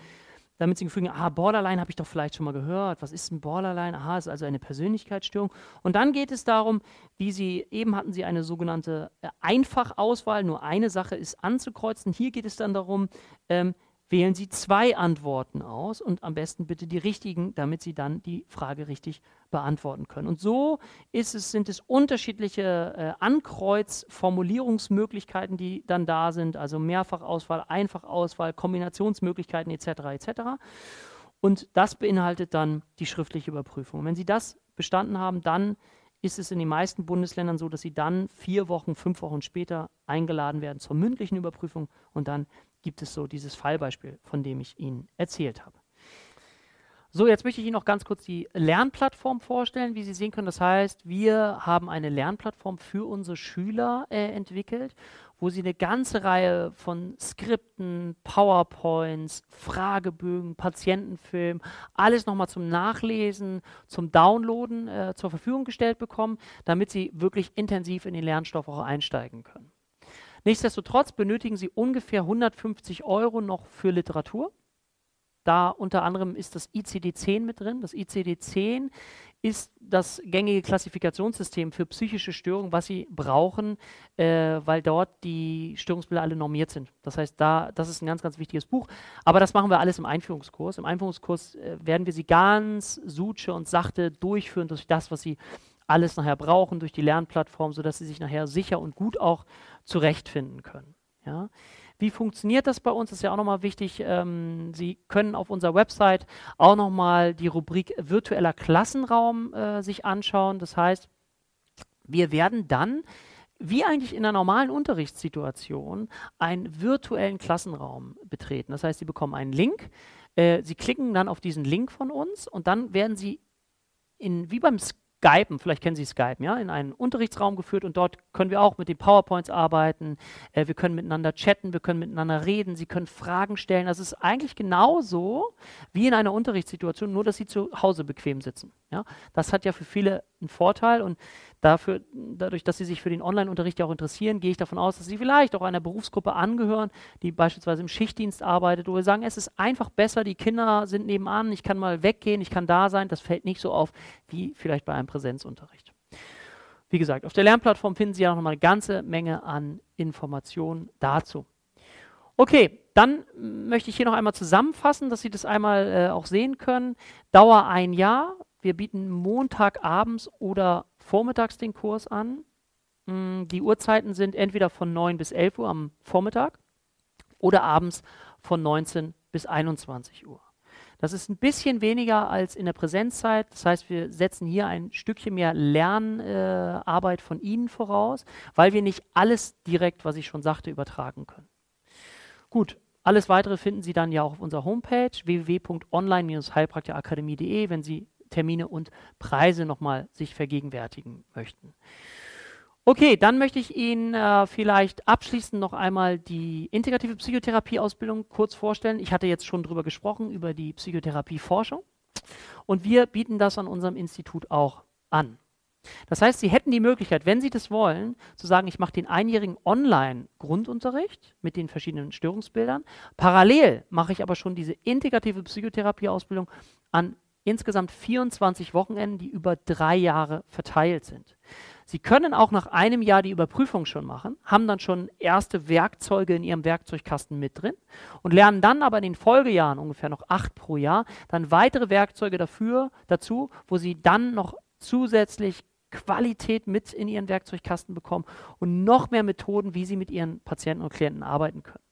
damit Sie gefühlt ah, Borderline habe ich doch vielleicht schon mal gehört. Was ist ein Borderline? Aha, ist also eine Persönlichkeitsstörung. Und dann geht es darum, wie Sie, eben hatten Sie eine sogenannte äh, Einfachauswahl, nur eine Sache ist anzukreuzen. Hier geht es dann darum, ähm, wählen Sie zwei Antworten aus und am besten bitte die richtigen, damit Sie dann die Frage richtig beantworten können. Und so es, sind es unterschiedliche äh, Ankreuzformulierungsmöglichkeiten, die dann da sind, also Mehrfachauswahl, Einfachauswahl, Kombinationsmöglichkeiten etc. etc. Und das beinhaltet dann die schriftliche Überprüfung. wenn Sie das bestanden haben, dann ist es in den meisten Bundesländern so, dass Sie dann vier Wochen, fünf Wochen später eingeladen werden zur mündlichen Überprüfung und dann gibt es so dieses Fallbeispiel, von dem ich Ihnen erzählt habe. So, jetzt möchte ich Ihnen noch ganz kurz die Lernplattform vorstellen. Wie Sie sehen können, das heißt, wir haben eine Lernplattform für unsere Schüler äh, entwickelt, wo sie eine ganze Reihe von Skripten, PowerPoints, Fragebögen, Patientenfilmen, alles nochmal zum Nachlesen, zum Downloaden äh, zur Verfügung gestellt bekommen, damit sie wirklich intensiv in den Lernstoff auch einsteigen können. Nichtsdestotrotz benötigen Sie ungefähr 150 Euro noch für Literatur. Da unter anderem ist das ICD-10 mit drin. Das ICD-10 ist das gängige Klassifikationssystem für psychische Störungen, was Sie brauchen, äh, weil dort die Störungsbilder alle normiert sind. Das heißt, da, das ist ein ganz, ganz wichtiges Buch. Aber das machen wir alles im Einführungskurs. Im Einführungskurs äh, werden wir Sie ganz suche und sachte durchführen durch das, was Sie alles nachher brauchen durch die Lernplattform, sodass sie sich nachher sicher und gut auch zurechtfinden können. Ja. Wie funktioniert das bei uns? Das ist ja auch nochmal wichtig. Ähm, sie können auf unserer Website auch nochmal die Rubrik virtueller Klassenraum äh, sich anschauen. Das heißt, wir werden dann wie eigentlich in einer normalen Unterrichtssituation einen virtuellen Klassenraum betreten. Das heißt, Sie bekommen einen Link, äh, Sie klicken dann auf diesen Link von uns und dann werden Sie in, wie beim Skypen, vielleicht kennen Sie Skype, ja, in einen Unterrichtsraum geführt und dort können wir auch mit den PowerPoints arbeiten, äh, wir können miteinander chatten, wir können miteinander reden, Sie können Fragen stellen. Das ist eigentlich genauso wie in einer Unterrichtssituation, nur dass Sie zu Hause bequem sitzen. Ja. Das hat ja für viele einen Vorteil und Dafür, dadurch, dass sie sich für den Online-Unterricht ja auch interessieren, gehe ich davon aus, dass sie vielleicht auch einer Berufsgruppe angehören, die beispielsweise im Schichtdienst arbeitet, wo wir sagen, es ist einfach besser, die Kinder sind nebenan, ich kann mal weggehen, ich kann da sein, das fällt nicht so auf wie vielleicht bei einem Präsenzunterricht. Wie gesagt, auf der Lernplattform finden Sie ja noch mal eine ganze Menge an Informationen dazu. Okay, dann möchte ich hier noch einmal zusammenfassen, dass Sie das einmal äh, auch sehen können. Dauer ein Jahr. Wir bieten Montagabends oder vormittags den Kurs an. Mm, die Uhrzeiten sind entweder von 9 bis 11 Uhr am Vormittag oder abends von 19 bis 21 Uhr. Das ist ein bisschen weniger als in der Präsenzzeit. Das heißt, wir setzen hier ein Stückchen mehr Lernarbeit äh, von Ihnen voraus, weil wir nicht alles direkt, was ich schon sagte, übertragen können. Gut, alles weitere finden Sie dann ja auch auf unserer Homepage www.online-heilpraktikerakademie.de, wenn Sie Termine und Preise nochmal sich vergegenwärtigen möchten. Okay, dann möchte ich Ihnen äh, vielleicht abschließend noch einmal die integrative Psychotherapieausbildung kurz vorstellen. Ich hatte jetzt schon darüber gesprochen, über die Psychotherapieforschung. Und wir bieten das an unserem Institut auch an. Das heißt, Sie hätten die Möglichkeit, wenn Sie das wollen, zu sagen, ich mache den einjährigen Online-Grundunterricht mit den verschiedenen Störungsbildern. Parallel mache ich aber schon diese integrative Psychotherapieausbildung an insgesamt 24 Wochenenden, die über drei Jahre verteilt sind. Sie können auch nach einem Jahr die Überprüfung schon machen, haben dann schon erste Werkzeuge in Ihrem Werkzeugkasten mit drin und lernen dann aber in den Folgejahren, ungefähr noch acht pro Jahr, dann weitere Werkzeuge dafür, dazu, wo Sie dann noch zusätzlich Qualität mit in Ihren Werkzeugkasten bekommen und noch mehr Methoden, wie Sie mit Ihren Patienten und Klienten arbeiten können.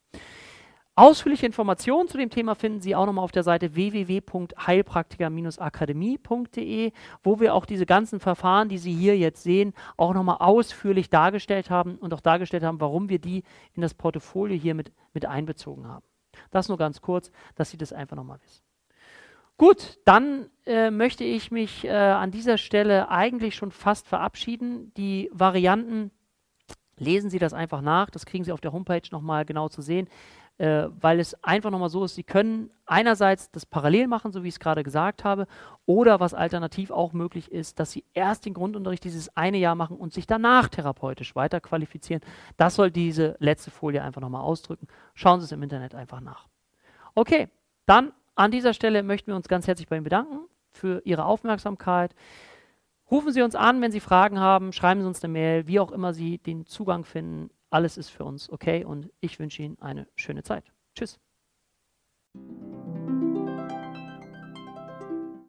Ausführliche Informationen zu dem Thema finden Sie auch nochmal auf der Seite www.heilpraktiker-akademie.de, wo wir auch diese ganzen Verfahren, die Sie hier jetzt sehen, auch nochmal ausführlich dargestellt haben und auch dargestellt haben, warum wir die in das Portfolio hier mit, mit einbezogen haben. Das nur ganz kurz, dass Sie das einfach nochmal wissen. Gut, dann äh, möchte ich mich äh, an dieser Stelle eigentlich schon fast verabschieden. Die Varianten, lesen Sie das einfach nach, das kriegen Sie auf der Homepage nochmal genau zu sehen äh, weil es einfach nochmal so ist, Sie können einerseits das parallel machen, so wie ich es gerade gesagt habe, oder was alternativ auch möglich ist, dass Sie erst den Grundunterricht dieses eine Jahr machen und sich danach therapeutisch weiter qualifizieren. Das soll diese letzte Folie einfach nochmal ausdrücken. Schauen Sie es im Internet einfach nach. Okay, dann an dieser Stelle möchten wir uns ganz herzlich bei Ihnen bedanken für Ihre Aufmerksamkeit. Rufen Sie uns an, wenn Sie Fragen haben, schreiben Sie uns eine Mail, wie auch immer Sie den Zugang finden. Alles ist für uns okay und ich wünsche Ihnen eine schöne Zeit. Tschüss.